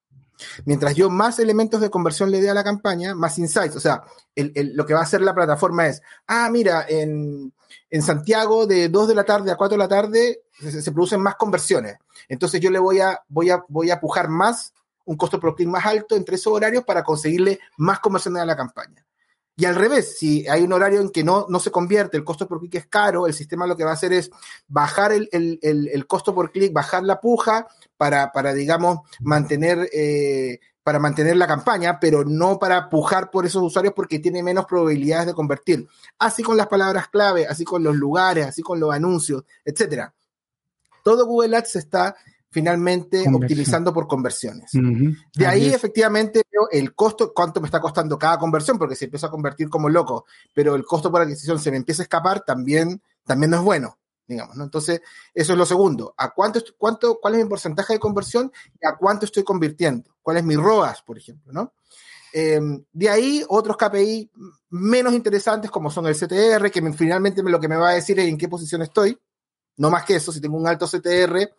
Mientras yo más elementos de conversión le dé a la campaña, más insights. O sea, lo que va a hacer la plataforma es, ah, mira, en, Santiago de 2 de la tarde a 4 de la tarde se, producen más conversiones. Entonces yo le voy a, voy a, voy a pujar más, un costo por clic más alto entre esos horarios para conseguirle más conversiones a la campaña. Y al revés, si hay un horario en que no, no se convierte, el costo por clic es caro, el sistema lo que va a hacer es bajar el, el, el, costo por clic, bajar la puja para, para digamos, mantener, eh, para mantener la campaña, pero no para pujar por esos usuarios porque tiene menos probabilidades de convertir. Así con las palabras clave, así con los lugares, así con los anuncios, etcétera. Todo Google Ads está finalmente optimizando por conversiones. De ahí efectivamente veo el costo, cuánto me está costando cada conversión, porque si empiezo a convertir como loco, pero el costo por adquisición se me empieza a escapar, también, también no es bueno, digamos, ¿no? Entonces, eso es lo segundo. ¿A cuánto, cuánto, cuál es mi porcentaje de conversión y a cuánto estoy convirtiendo? ¿Cuál es mi ROAS, por ejemplo, no? Em, de ahí, otros KPI menos interesantes, como son el CTR, que finalmente lo que me va a decir es en qué posición estoy. No más que eso, si tengo un alto CTR,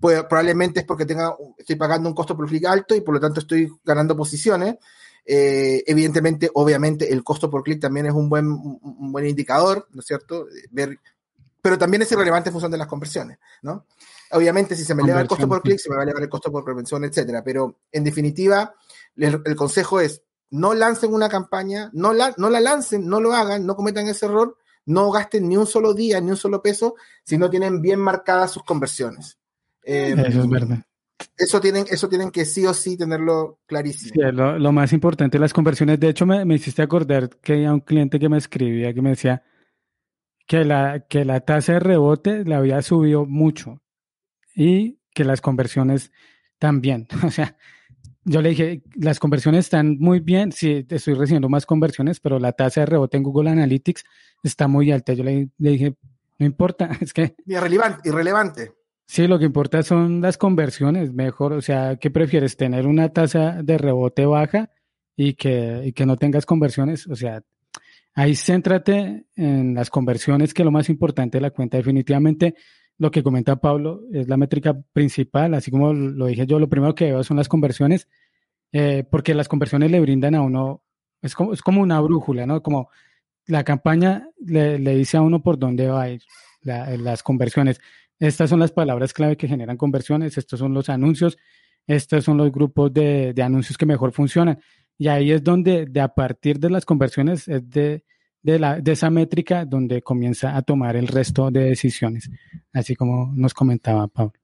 pues, probablemente es porque tenga, estoy pagando un costo por clic alto y por lo tanto estoy ganando posiciones. Eh, evidentemente, obviamente, el costo por clic también es un buen, un buen indicador, ¿no es cierto? Ver, pero también es irrelevante en función de las conversiones, ¿no? Obviamente, si se me eleva el costo por clic, se me va a elevar el costo por conversión, etcétera. Pero en definitiva, el, consejo es no lancen una campaña, no la, no la lancen, no lo hagan, no cometan ese error, no gasten ni un solo día, ni un solo peso, si no tienen bien marcadas sus conversiones. Eso es verdad. Eso tienen, eso tienen que sí o sí tenerlo clarísimo. Sí, lo, lo, más importante, las conversiones. De hecho, me, me, hiciste acordar que había un cliente que me escribía que me decía que la, que la tasa de rebote le había subido mucho y que las conversiones también. O sea, yo le dije, las conversiones están muy bien, sí, estoy recibiendo más conversiones, pero la tasa de rebote en Google Analytics está muy alta. Yo le, le dije, no importa, es que... Irrelevante, irrelevante. Sí, lo que importa son las conversiones, mejor, o sea, ¿qué prefieres? ¿Tener una tasa de rebote baja y que, y que no tengas conversiones? O sea, ahí céntrate en las conversiones, que es lo más importante de la cuenta. Definitivamente, lo que comenta Pablo es la métrica principal, así como lo dije yo, lo primero que veo son las conversiones, eh, porque las conversiones le brindan a uno, es como, es como una brújula, ¿no? Como la campaña le, le dice a uno por dónde va a ir las conversiones. Estas son las palabras clave que generan conversiones, estos son los anuncios, estos son los grupos de, de anuncios que mejor funcionan. Y ahí es donde, de a partir de las conversiones, es de, de, la, de esa métrica donde comienza a tomar el resto de decisiones, así como nos comentaba Pablo.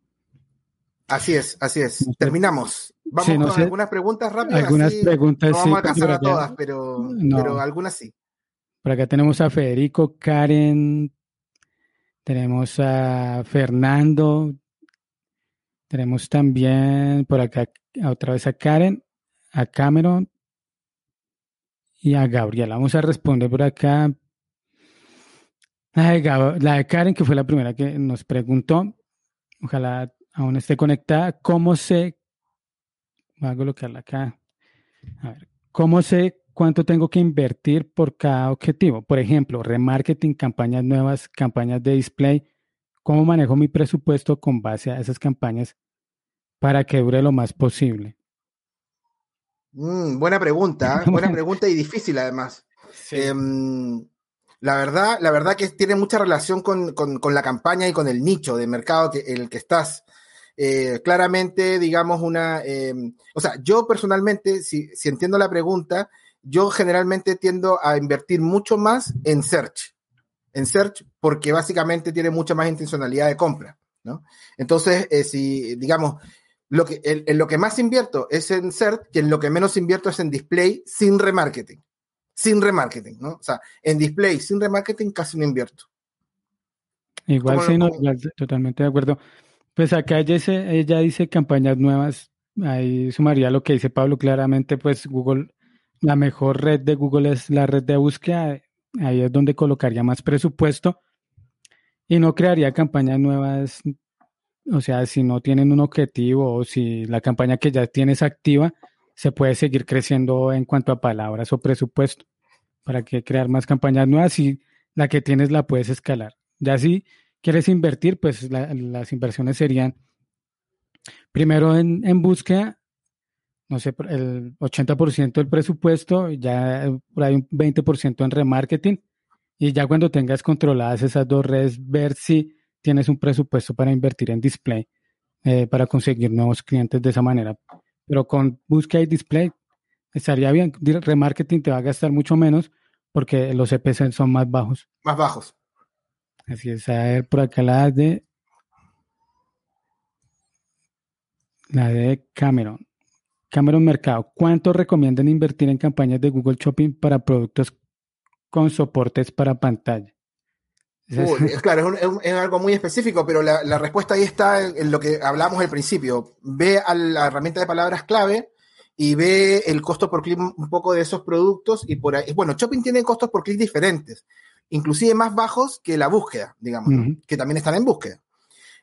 Así es, así es. Terminamos. Vamos sí, no con sé, algunas preguntas rápidas. Algunas preguntas no sí. vamos a alcanzar a todas, pero, No. pero algunas sí. Por acá tenemos a Federico, Karen, tenemos a Fernando, tenemos también por acá otra vez a Karen, a Cameron y a Gabriela. Vamos a responder por acá. La de, Gab- la de Karen, que fue la primera que nos preguntó. Ojalá aún esté conectada. ¿Cómo sé? Voy a colocarla acá. A ver, ¿cómo sé cuánto tengo que invertir por cada objetivo? Por ejemplo, remarketing, campañas nuevas, campañas de display. ¿Cómo manejo mi presupuesto con base a esas campañas para que dure lo más posible? Mm, buena pregunta, ¿eh? buena pregunta y difícil además. Em, la verdad, la verdad que tiene mucha relación con, con- con la campaña y con el nicho de mercado que, en el que estás. Eh, claramente, digamos, una. em, o sea, yo personalmente, si, si entiendo la pregunta, yo generalmente tiendo a invertir mucho más en search. En search, porque básicamente tiene mucha más intencionalidad de compra, ¿no? Entonces, eh, si, digamos, lo que, en, en lo que más invierto es en search, y en lo que menos invierto es en display sin remarketing. Sin remarketing, ¿no? O sea, en display sin remarketing casi no invierto. Igual ¿Cómo sí, no, totalmente de acuerdo. Pues acá ella dice, ella dice campañas nuevas, ahí sumaría lo que dice Pablo claramente, pues Google, la mejor red de Google es la red de búsqueda, ahí es donde colocaría más presupuesto y no crearía campañas nuevas, o sea, si no tienen un objetivo o si la campaña que ya tienes activa, se puede seguir creciendo en cuanto a palabras o presupuesto, para que crear más campañas nuevas y la que tienes la puedes escalar. Ya si quieres invertir, pues la- las inversiones serían primero en, en búsqueda, no sé, por el 80% del presupuesto, ya eh, por ahí un 20% en remarketing, y ya cuando tengas controladas esas dos redes, ver si tienes un presupuesto para invertir en display, eh, para conseguir nuevos clientes de esa manera. Pero con búsqueda y display estaría bien. Remarketing te va a gastar mucho menos porque los CPC son más bajos. Más bajos. Así es, a ver por acá la de la de Cameron. Cameron Mercado. ¿Cuánto recomiendan invertir en campañas de Google Shopping para productos con soportes para pantalla? Es- Uy, es claro, es, un- algo muy específico, pero la, la respuesta ahí está en, en lo que hablamos al principio. Ve a la herramienta de palabras clave y ve el costo por clic un poco de esos productos y por ahí. Bueno, Shopping tiene costos por clic diferentes, inclusive más bajos que la búsqueda, digamos, que también están en búsqueda.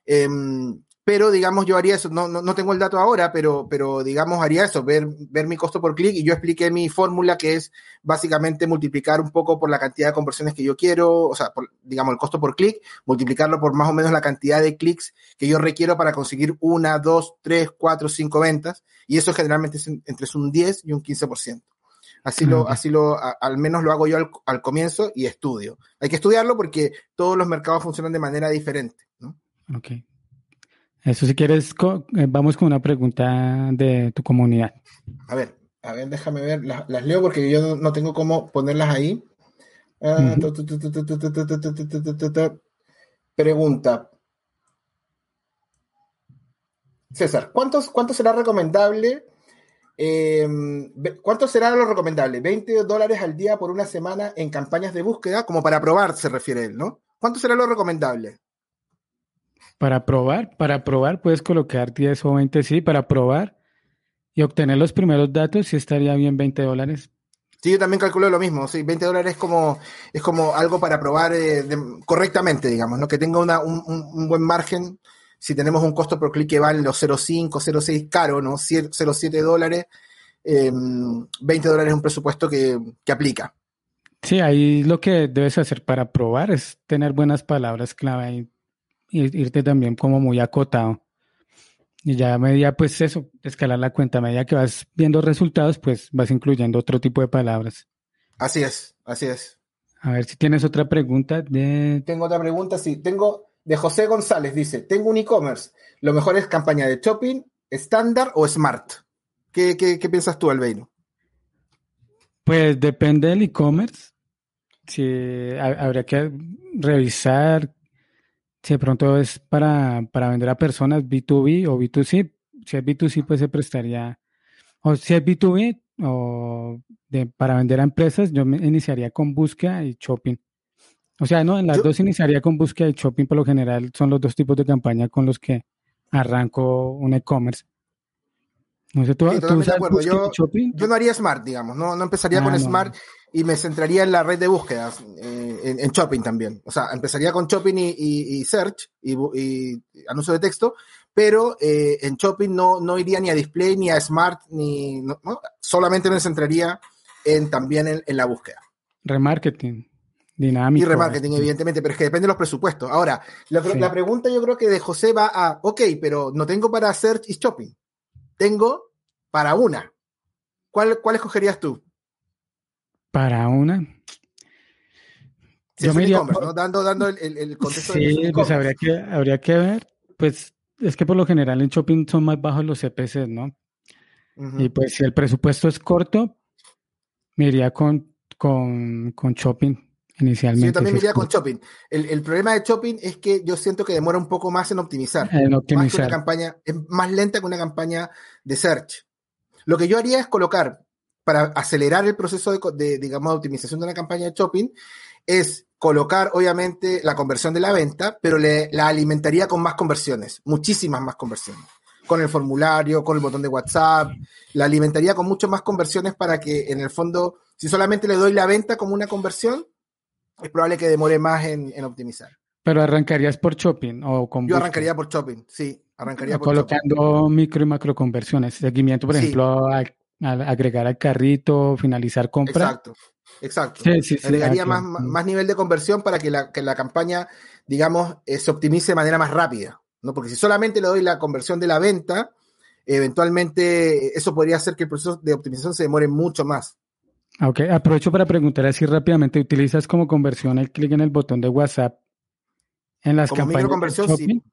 Em, pero, digamos, yo haría eso, no, no, no tengo el dato ahora, pero, pero digamos, haría eso, ver, ver mi costo por clic y yo expliqué mi fórmula que es básicamente multiplicar un poco por la cantidad de conversiones que yo quiero, o sea, por, digamos, el costo por clic, multiplicarlo por más o menos la cantidad de clics que yo requiero para conseguir una, dos, tres, cuatro, cinco ventas, y eso generalmente es en- entre un 10 y un 15%. Así lo, así lo, a- al menos lo hago yo al, al comienzo y estudio. Hay que estudiarlo porque todos los mercados funcionan de manera diferente, ¿no? Ok. Eso si quieres, vamos con una pregunta de tu comunidad. A ver, a ver, déjame ver, las, leo porque yo no, tengo cómo ponerlas ahí. Pregunta. César, ¿cuántos, ¿cuánto será recomendable? ¿Cuánto será lo recomendable? ¿20 dólares al día por una semana en campañas de búsqueda? Como para probar, se refiere él, ¿no? ¿Cuánto será lo recomendable? Para probar, para probar puedes colocar 10 o 20, sí, para probar y obtener los primeros datos, sí estaría bien 20 dólares. Sí, yo también calculo lo mismo, sí, 20 dólares es como, es como algo para probar eh, correctamente, digamos, ¿no? Que tenga una, un, buen margen, si tenemos un costo por clic que vale los 0,5, 0,6 caro, ¿no? 0,7 dólares, 20 em, dólares es un presupuesto que, que aplica. Sí, ahí lo que debes hacer para probar es tener buenas palabras clave irte también como muy acotado. Y ya a medida, pues eso, escalar la cuenta, a medida que vas viendo resultados, pues vas incluyendo otro tipo de palabras. Así es, así es. A ver si tienes otra pregunta de... Tengo otra pregunta, sí. Tengo de José González, dice, tengo un e-commerce. Lo mejor es campaña de shopping, estándar o smart. ¿Qué, qué, piensas tú, Albeino? Pues depende del e-commerce. Sí, habría que revisar si de pronto es para, para vender a personas B2B o B2C, si es B2C pues se prestaría, o si es B2B o de, para vender a empresas, yo me iniciaría con búsqueda y shopping. O sea, no, en las dos iniciaría con búsqueda y shopping, por lo general son los dos tipos de campaña con los que arranco un e-commerce. No sé, ¿tú, yo, yo, no haría Smart, digamos, no, no empezaría ah, con Smart y me centraría en la red de búsquedas, eh, en, Shopping también. O sea, empezaría con Shopping y, Search y, anuncio de texto, pero eh, en Shopping no, no iría ni a Display, ni a Smart, ni solamente me centraría en, también en, la búsqueda. Remarketing. Dinámico. Y remarketing, evidentemente, pero es que depende de los presupuestos. Ahora, la, la pregunta yo creo que de José va a, ok, pero no tengo para Search y Shopping tengo para una. ¿Cuál, cuál escogerías tú? Para una. yo me Dando, dando el, el, contexto sí, pues habría que, habría que ver. Pues es que por lo general en shopping son más bajos los CPCs, ¿no? Y pues si el presupuesto es corto, me iría con, con, con shopping inicialmente. yo también me iría con shopping. El, el, problema de shopping es que yo siento que demora un poco más en optimizar. En optimizar. Más una campaña, es más lenta que una campaña de search. Lo que yo haría es colocar, para acelerar el proceso de, digamos, de optimización de una campaña de shopping, es colocar, obviamente, la conversión de la venta, pero le, la alimentaría con más conversiones, muchísimas más conversiones. Con el formulario, con el botón de WhatsApp, la alimentaría con muchas más conversiones para que, en el fondo, si solamente le doy la venta como una conversión, es probable que demore más en, optimizar. Pero arrancarías por shopping o con Yo arrancaría por shopping, sí, arrancaría por colocando micro y macro conversiones, seguimiento, por ejemplo, a, agregar al carrito, finalizar compra. Exacto, exacto. Sí, sí, Agregaría más, más, nivel de conversión para que la, que la campaña, digamos, eh, se optimice de manera más rápida, ¿no? Porque si solamente le doy la conversión de la venta, eventualmente eso podría hacer que el proceso de optimización se demore mucho más. Ok, aprovecho para preguntar así rápidamente, ¿utilizas como conversión el clic en el botón de WhatsApp en las como campañas microconversión, sí.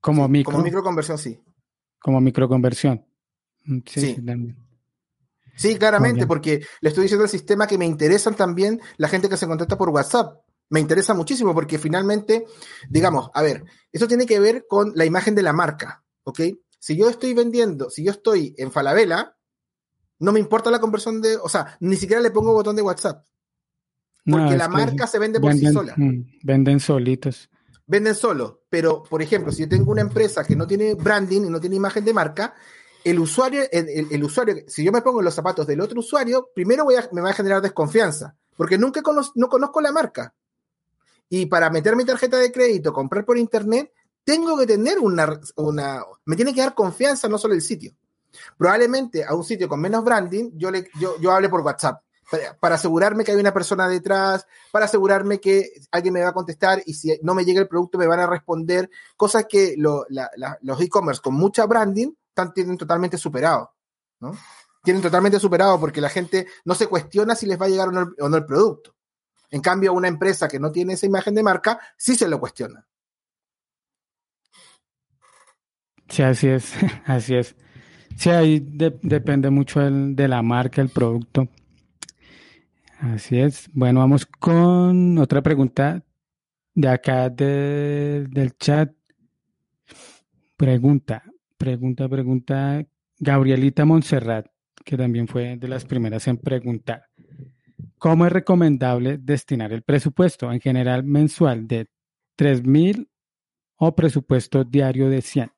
Como micro. Como microconversión, sí. Como microconversión. Mm, sí. Sí, claramente, porque le estoy diciendo al sistema que me interesan también la gente que se contacta por WhatsApp. Me interesa muchísimo porque finalmente, digamos, a ver, eso tiene que ver con la imagen de la marca, ¿ok? Si yo estoy vendiendo, si yo estoy en Falabella, no me importa la conversión de, o sea, ni siquiera le pongo botón de WhatsApp. Porque la marca se vende por sí sola. Mm, venden solitos. Venden solo. Pero, por ejemplo, si yo tengo una empresa que no tiene branding y no tiene imagen de marca, el usuario, el, usuario, si yo me pongo en los zapatos del otro usuario, primero voy a, me va a generar desconfianza, porque nunca no conozco la marca. Y para meter mi tarjeta de crédito, comprar por internet, tengo que tener una, una, me tiene que dar confianza no solo el sitio. Probablemente a un sitio con menos branding, yo, le, yo, yo hable por WhatsApp para, asegurarme que hay una persona detrás, para asegurarme que alguien me va a contestar y si no me llega el producto me van a responder, cosas que los e-commerce con mucha branding tienen totalmente superado, ¿no? Tienen totalmente superado porque la gente no se cuestiona si les va a llegar o no, o no el producto. En cambio, una empresa que no tiene esa imagen de marca, sí se lo cuestiona. Sí, así es, así es. Sí, ahí depende mucho de la marca, el producto. Así es. Bueno, vamos con otra pregunta de acá del chat. Pregunta, Pregunta, pregunta Gabrielita Montserrat, que también fue de las primeras en preguntar. ¿Cómo es recomendable destinar el presupuesto en general mensual de 3.000 o presupuesto diario de 100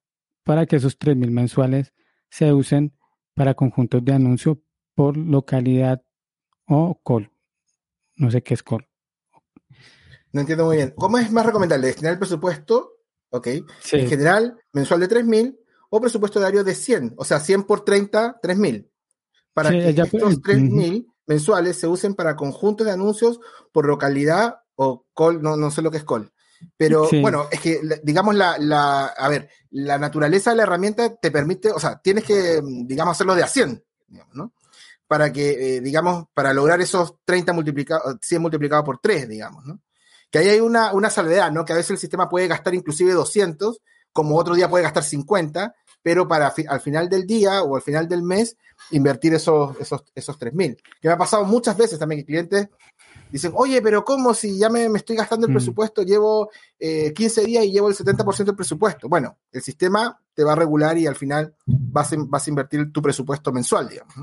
para que esos 3.000 mensuales se usen para conjuntos de anuncio por localidad o call? No sé qué es call. No entiendo muy bien. ¿Cómo es más recomendable destinar el presupuesto? Ok. En general, mensual de 3.000 o presupuesto diario de 100. O sea, 100 por 30, 3.000. Para que estos 3.000 mensuales se usen para conjuntos de anuncios por localidad o call, no, no sé lo que es call. Pero bueno, es que digamos la, la, a ver, la naturaleza de la herramienta te permite, o sea, tienes que, digamos, hacerlo de a 100, ¿no? Para que, eh, digamos, para lograr esos 30 multiplicados, 100 multiplicado por 3, digamos, ¿no? Que ahí hay una, una salvedad, ¿no? Que a veces el sistema puede gastar inclusive 200, como otro día puede gastar 50, pero para al final del día o al final del mes invertir esos, esos, esos 3.000. Que me ha pasado muchas veces también que clientes dicen, oye, pero ¿cómo si ya me, estoy gastando el mm. presupuesto, llevo 15 eh, días y llevo el 70% del presupuesto? Bueno, el sistema te va a regular y al final vas a, vas a invertir tu presupuesto mensual, digamos.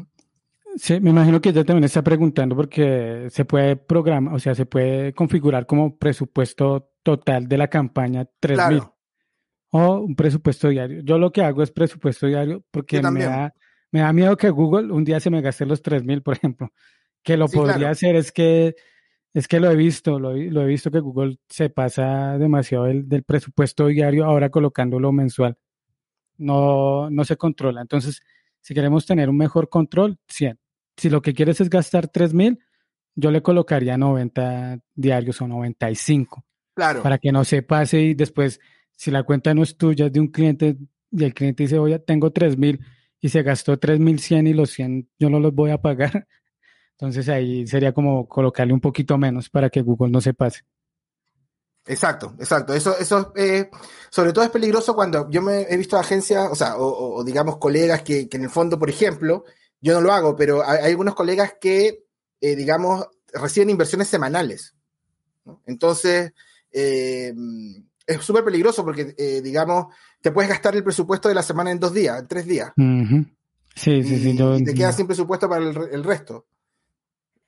Sí, me imagino que ella también está preguntando porque se puede programar, o sea, se puede configurar como presupuesto total de la campaña 3.000 o un presupuesto diario. Yo lo que hago es presupuesto diario porque me da, me da miedo que Google un día se me gaste los 3.000, por ejemplo. Que lo podría hacer es que es que lo he visto, lo, he visto que Google se pasa demasiado del, presupuesto diario ahora colocándolo mensual. No, no se controla. Entonces, si queremos tener un mejor control, 100. Si lo que quieres es gastar 3000, yo le colocaría 90 diarios o 95. Claro. Para que no se pase y después, si la cuenta no es tuya, es de un cliente y el cliente dice, oye, tengo 3000 y se gastó 3100 y los 100 yo no los voy a pagar, entonces ahí sería como colocarle un poquito menos para que Google no se pase. Exacto, exacto. Eso, eso eh, sobre todo es peligroso cuando yo me he visto agencias, o sea, o, digamos colegas que, en el fondo, por ejemplo, yo no lo hago, pero hay, algunos colegas que, eh, digamos, reciben inversiones semanales. Entonces, eh, es súper peligroso porque, digamos, te puedes gastar el presupuesto de la semana en dos días, en tres días. Sí, sí, sí. y te quedas sin presupuesto para el resto.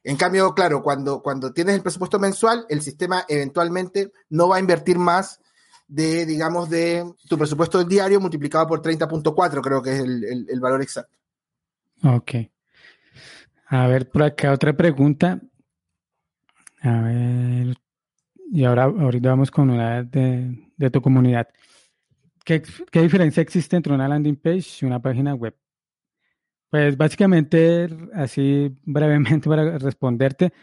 En cambio, claro, cuando, cuando tienes el presupuesto mensual, el sistema eventualmente no va a invertir más de, digamos, de tu presupuesto diario multiplicado por 30.4, creo que es el, valor exacto. Ok. A ver, por acá otra pregunta. A ver. Y ahora ahorita vamos con una de, de tu comunidad. ¿Qué, ¿Qué, diferencia existe entre una landing page y una página web? Pues básicamente, así brevemente para responderte,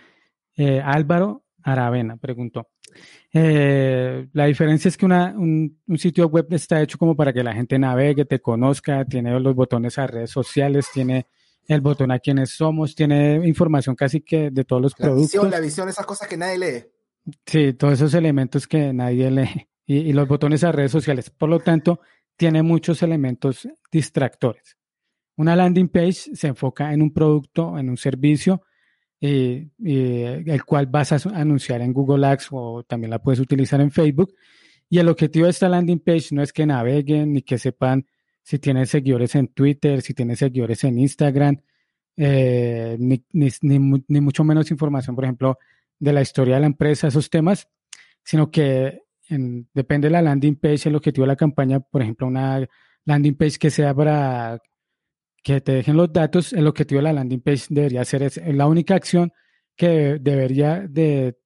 eh, Álvaro Aravena preguntó. Eh, la diferencia es que un, sitio web está hecho como para que la gente navegue, te conozca, tiene los botones a redes sociales, tiene el botón a quienes somos, tiene información casi que de todos los productos. Visión, la visión, esas cosas que nadie lee. Sí, todos esos elementos que nadie lee y los botones a redes sociales. Por lo tanto, tiene muchos elementos distractores. Una landing page se enfoca en un producto, en un servicio, eh, eh, el cual vas a anunciar en Google Ads o también la puedes utilizar en Facebook. Y el objetivo de esta landing page no es que naveguen ni que sepan si tienes seguidores en Twitter, si tienes seguidores en Instagram, eh, ni, ni, mucho menos información, por ejemplo, de la historia de la empresa, esos temas, sino que depende de la landing page, el objetivo de la campaña, por ejemplo, una landing page que sea para que te dejen los datos, el objetivo de la landing page debería ser es la única acción que debería de,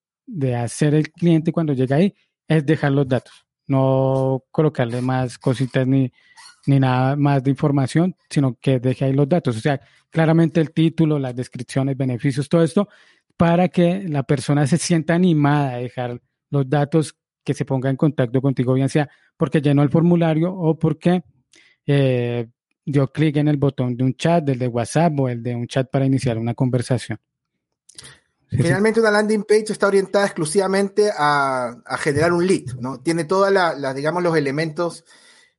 hacer el cliente cuando llega ahí es dejar los datos, no colocarle más cositas ni, ni nada más de información, sino que deje ahí los datos. O sea, claramente el título, las descripciones, beneficios, todo esto, para que la persona se sienta animada a dejar los datos, que se ponga en contacto contigo, bien sea porque llenó el formulario o porque eh, dio clic en el botón de un chat, del de WhatsApp o el de un chat para iniciar una conversación. Finalmente una landing page está orientada exclusivamente a, generar un lead, ¿no? Tiene todas las, digamos, los elementos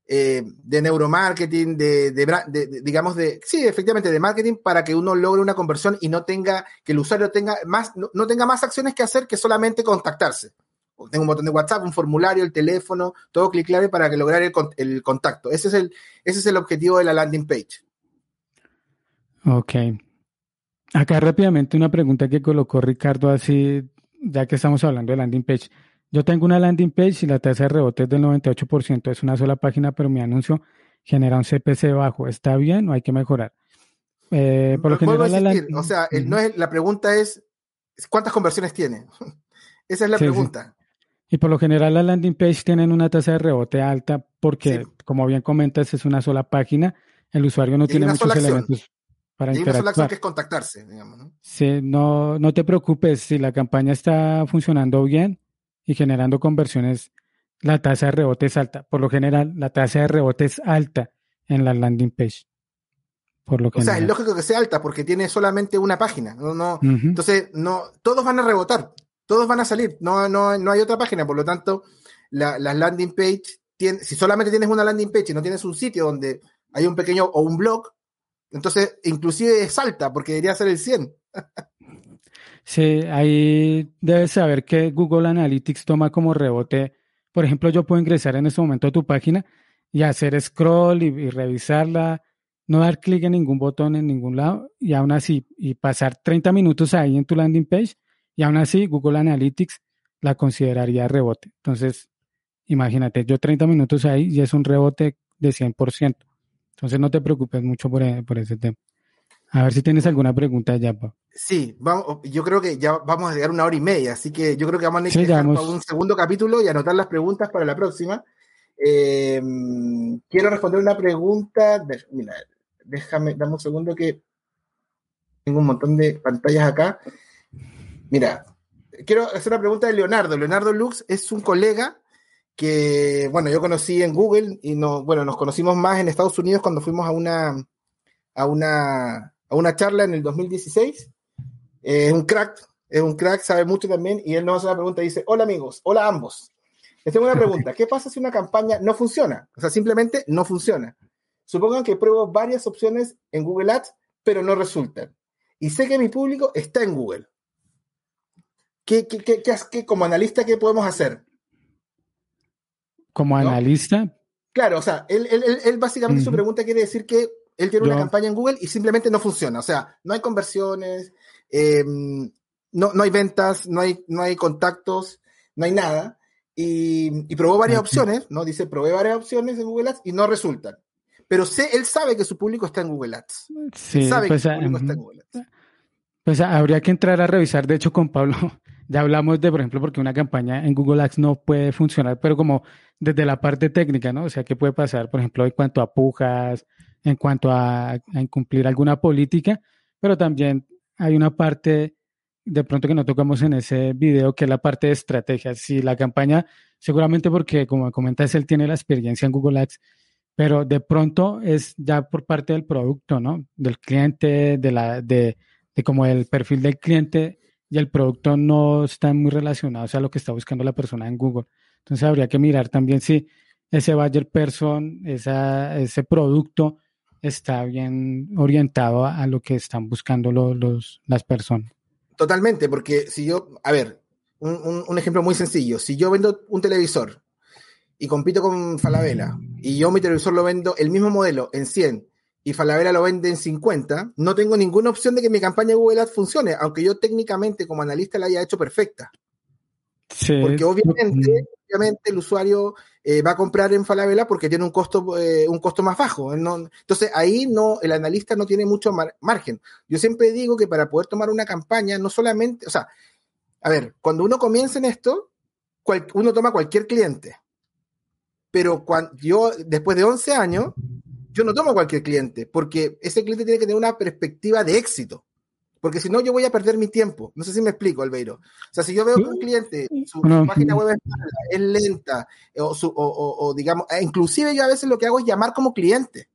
eh, de neuromarketing, de, digamos, de, sí, efectivamente, de marketing para que uno logre una conversión y no tenga, que el usuario tenga más, no, tenga más acciones que hacer que solamente contactarse tengo un botón de WhatsApp, un formulario, el teléfono, todo clic clave para que lograr el, contacto. Ese es el, ese es el objetivo de la landing page. Ok. Acá rápidamente una pregunta que colocó Ricardo así, ya que estamos hablando de landing page. Yo tengo una landing page y la tasa de rebote es del 98%, es una sola página, pero mi anuncio genera un CPC bajo. ¿Está bien o hay que mejorar? Eh, por lo general, o sea, no es, la pregunta es ¿cuántas conversiones tiene? Esa es la pregunta. Y por lo general las landing page tienen una tasa de rebote alta porque, como bien comentas, es una sola página. El usuario no tiene muchos elementos para y interactuar. Una sola que es contactarse, digamos. ¿no? Sí, no, no te preocupes. Si la campaña está funcionando bien y generando conversiones, la tasa de rebote es alta. Por lo general, la tasa de rebote es alta en la landing page. Por lo o sea, es lógico que sea alta porque tiene solamente una página. No, no, Entonces, no, todos van a rebotar todos van a salir, no, no, no hay otra página, por lo tanto, las landing page, tiene, si solamente tienes una landing page y no tienes un sitio donde hay un pequeño o un blog, entonces inclusive salta porque debería ser el 100. sí, ahí debes saber que Google Analytics toma como rebote, por ejemplo, yo puedo ingresar en este momento a tu página y hacer scroll y, y revisarla, no dar clic en ningún botón en ningún lado y aún así, y pasar 30 minutos ahí en tu landing page y aún así, Google Analytics la consideraría rebote. Entonces, imagínate, yo 30 minutos ahí y es un rebote de 100%. Entonces, no te preocupes mucho por, e, ese tema. A ver si tienes alguna pregunta ya, pa. Sí, vamos, yo creo que ya vamos a llegar a una hora y media, así que yo creo que vamos a necesitar un segundo capítulo y anotar las preguntas para la próxima. Eh, quiero responder una pregunta. Mira, déjame, dame un segundo que tengo un montón de pantallas acá. Mira, quiero hacer una pregunta de Leonardo. Leonardo Lux es un colega que, bueno, yo conocí en Google y no, bueno, nos conocimos más en Estados Unidos cuando fuimos a una, a una, a una charla en el 2016. Es un crack, es un crack, sabe mucho también, y él nos hace una pregunta y dice, hola amigos, hola ambos. Les tengo una pregunta, ¿qué pasa si una campaña no funciona? O sea, simplemente no funciona. Supongan que pruebo varias opciones en Google Ads, pero no resultan. Y sé que mi público está en Google. ¿Qué, como analista, qué podemos hacer? ¿Como analista? Claro, o sea, él, él, básicamente su pregunta quiere decir que él tiene una campaña en Google y simplemente no funciona. O sea, no hay conversiones, em, no, no hay ventas, no hay, no hay contactos, no hay nada. Y, probó varias opciones, ¿no? Dice, probé varias opciones en Google Ads y no resultan. Pero sé, él sabe que su público está en Google Ads. Sí, sabe pues, que su público está en Google Ads. Pues habría que entrar a revisar, de hecho, con Pablo ya hablamos de, por ejemplo, porque una campaña en Google Ads no puede funcionar, pero como desde la parte técnica, ¿no? O sea, ¿qué puede pasar, por ejemplo, en cuanto a pujas, en cuanto a, incumplir alguna política? Pero también hay una parte, de pronto que no tocamos en ese video, que es la parte de estrategia. Si la campaña, seguramente porque, como comentas, él tiene la experiencia en Google Ads, pero de pronto es ya por parte del producto, ¿no? Del cliente, de la, de como el perfil del cliente y el producto no está muy relacionado a lo que está buscando la persona en Google. Entonces habría que mirar también si ese buyer person, esa, ese producto está bien orientado a, lo que están buscando los, las personas. Totalmente, porque si yo, a ver, un, un, ejemplo muy sencillo, si yo vendo un televisor y compito con Falabella y yo mi televisor lo vendo el mismo modelo en 100 y Falabella lo vende en 50, no tengo ninguna opción de que mi campaña de Google Ads funcione, aunque yo técnicamente como analista la haya hecho perfecta. Porque obviamente, obviamente el usuario eh, va a comprar en Falabella porque tiene un costo, eh, un costo más bajo. entonces ahí no, el analista no tiene mucho margen. Yo siempre digo que para poder tomar una campaña, no solamente, o sea, a ver, cuando uno comienza en esto, uno toma cualquier cliente. Pero cuando yo, después de 11 años, yo no tomo cualquier cliente, porque ese cliente tiene que tener una perspectiva de éxito. Porque si no, yo voy a perder mi tiempo. No sé si me explico, Albeiro. O sea, si yo veo que un cliente, su, página web es, mala, es lenta, o, digamos, e inclusive yo a veces lo que hago es llamar como cliente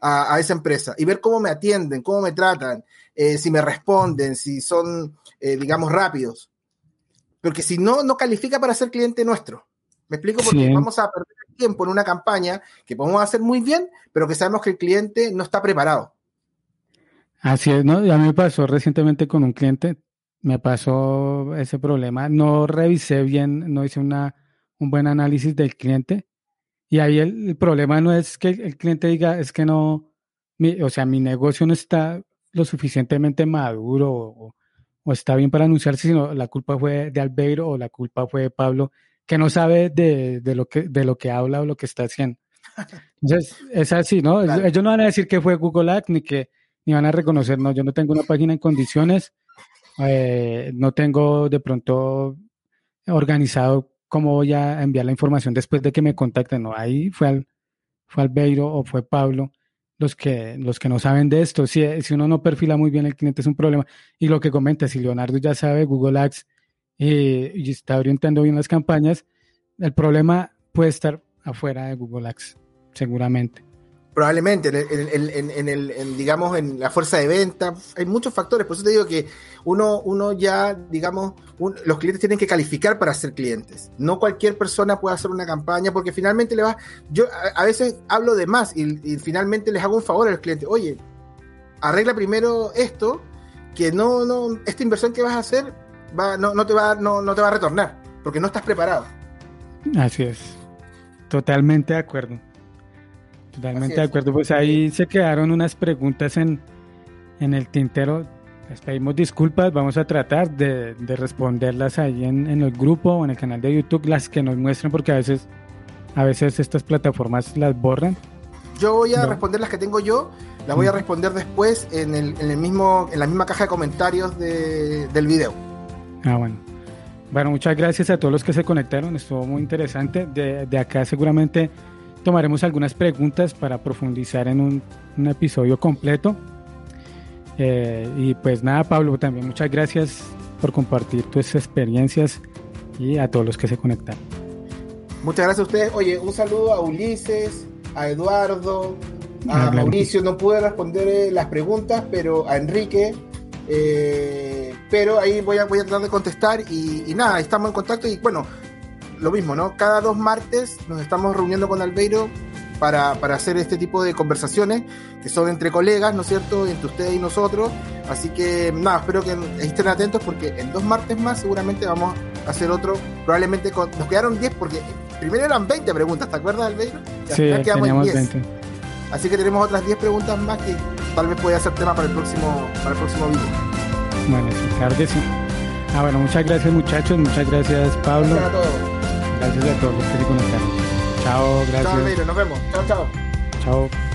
a, esa empresa y ver cómo me atienden, cómo me tratan, eh, si me responden, si son, eh, digamos, rápidos. Porque si no, no califica para ser cliente nuestro. ¿Me explico? Porque vamos a perder tiempo en una campaña que podemos hacer muy bien, pero que sabemos que el cliente no está preparado. Así es, ¿no? A mí me pasó recientemente con un cliente, me pasó ese problema. No revisé bien, no hice una, un buen análisis del cliente. Y ahí el, problema no es que el cliente diga, es que no, o sea, mi negocio no está lo suficientemente maduro o, está bien para anunciarse, sino la culpa fue de Albeiro o la culpa fue de Pablo, que no sabe de, de, lo, que, de lo que habla o lo que está haciendo. Entonces, es así, ¿no? Ellos no van a decir que fue Google Ads ni que ni van a reconocer, no, yo no tengo una página en condiciones, eh, no tengo de pronto organizado cómo voy a enviar la información después de que me contacten, no, ahí fue al, fue Albeiro o fue Pablo los que, los que no saben de esto. Si, si uno no perfila muy bien el cliente es un problema. Y lo que comenta, si Leonardo ya sabe Google Ads eh, y está orientando bien las campañas, el problema puede estar afuera de Google Ads, seguramente. Probablemente, en, digamos, en la fuerza de venta, hay muchos factores, por eso te digo que uno, uno ya, digamos, los clientes tienen que calificar para ser clientes. No cualquier persona puede hacer una campaña porque finalmente le va, yo a, veces hablo de más y, finalmente les hago un favor a los clientes, oye, arregla primero esto, que no, no, esta inversión que vas a hacer va, no, no, te va, no, no te va a retornar, porque no estás preparado. Así es, totalmente de acuerdo. Totalmente de acuerdo. Pues ahí se quedaron unas preguntas en, en el tintero. Les pedimos disculpas, vamos a tratar de, responderlas ahí en, el grupo o en el canal de YouTube, las que nos muestren, porque a veces, a veces estas plataformas las borran. Yo voy a responder las que tengo yo, las voy a responder después en, el, en, el mismo, en la misma caja de comentarios del video. Ah, bueno. Bueno, muchas gracias a todos los que se conectaron, estuvo muy interesante. De, de acá seguramente tomaremos algunas preguntas para profundizar en un, episodio completo. Eh, y pues nada, Pablo, también muchas gracias por compartir tus experiencias y a todos los que se conectan. Muchas gracias a ustedes. Oye, un saludo a Ulises, a Eduardo, a Mauricio. No pude responder eh, las preguntas, pero a Enrique. Eh, pero ahí voy a, voy a tratar de contestar y, y nada, estamos en contacto y bueno, lo mismo, ¿no? Cada dos martes nos estamos reuniendo con Albeiro para, hacer este tipo de conversaciones que son entre colegas, ¿no es cierto? Entre ustedes y nosotros. Así que nada, espero que estén atentos porque en dos martes más seguramente vamos a hacer otro. Probablemente nos quedaron 10 porque primero eran 20 preguntas, ¿te acuerdas, Albeiro? sí, teníamos 20. Así que tenemos otras 10 preguntas más que tal vez pueda ser tema para el próximo, para el próximo video. Bueno, sí, claro que sí. Ah, bueno, muchas gracias muchachos, muchas gracias Pablo. Gracias a todos. Gracias a todos los que se conectaron. Chao, gracias. Chao, nos vemos. Chao, chao. Chao.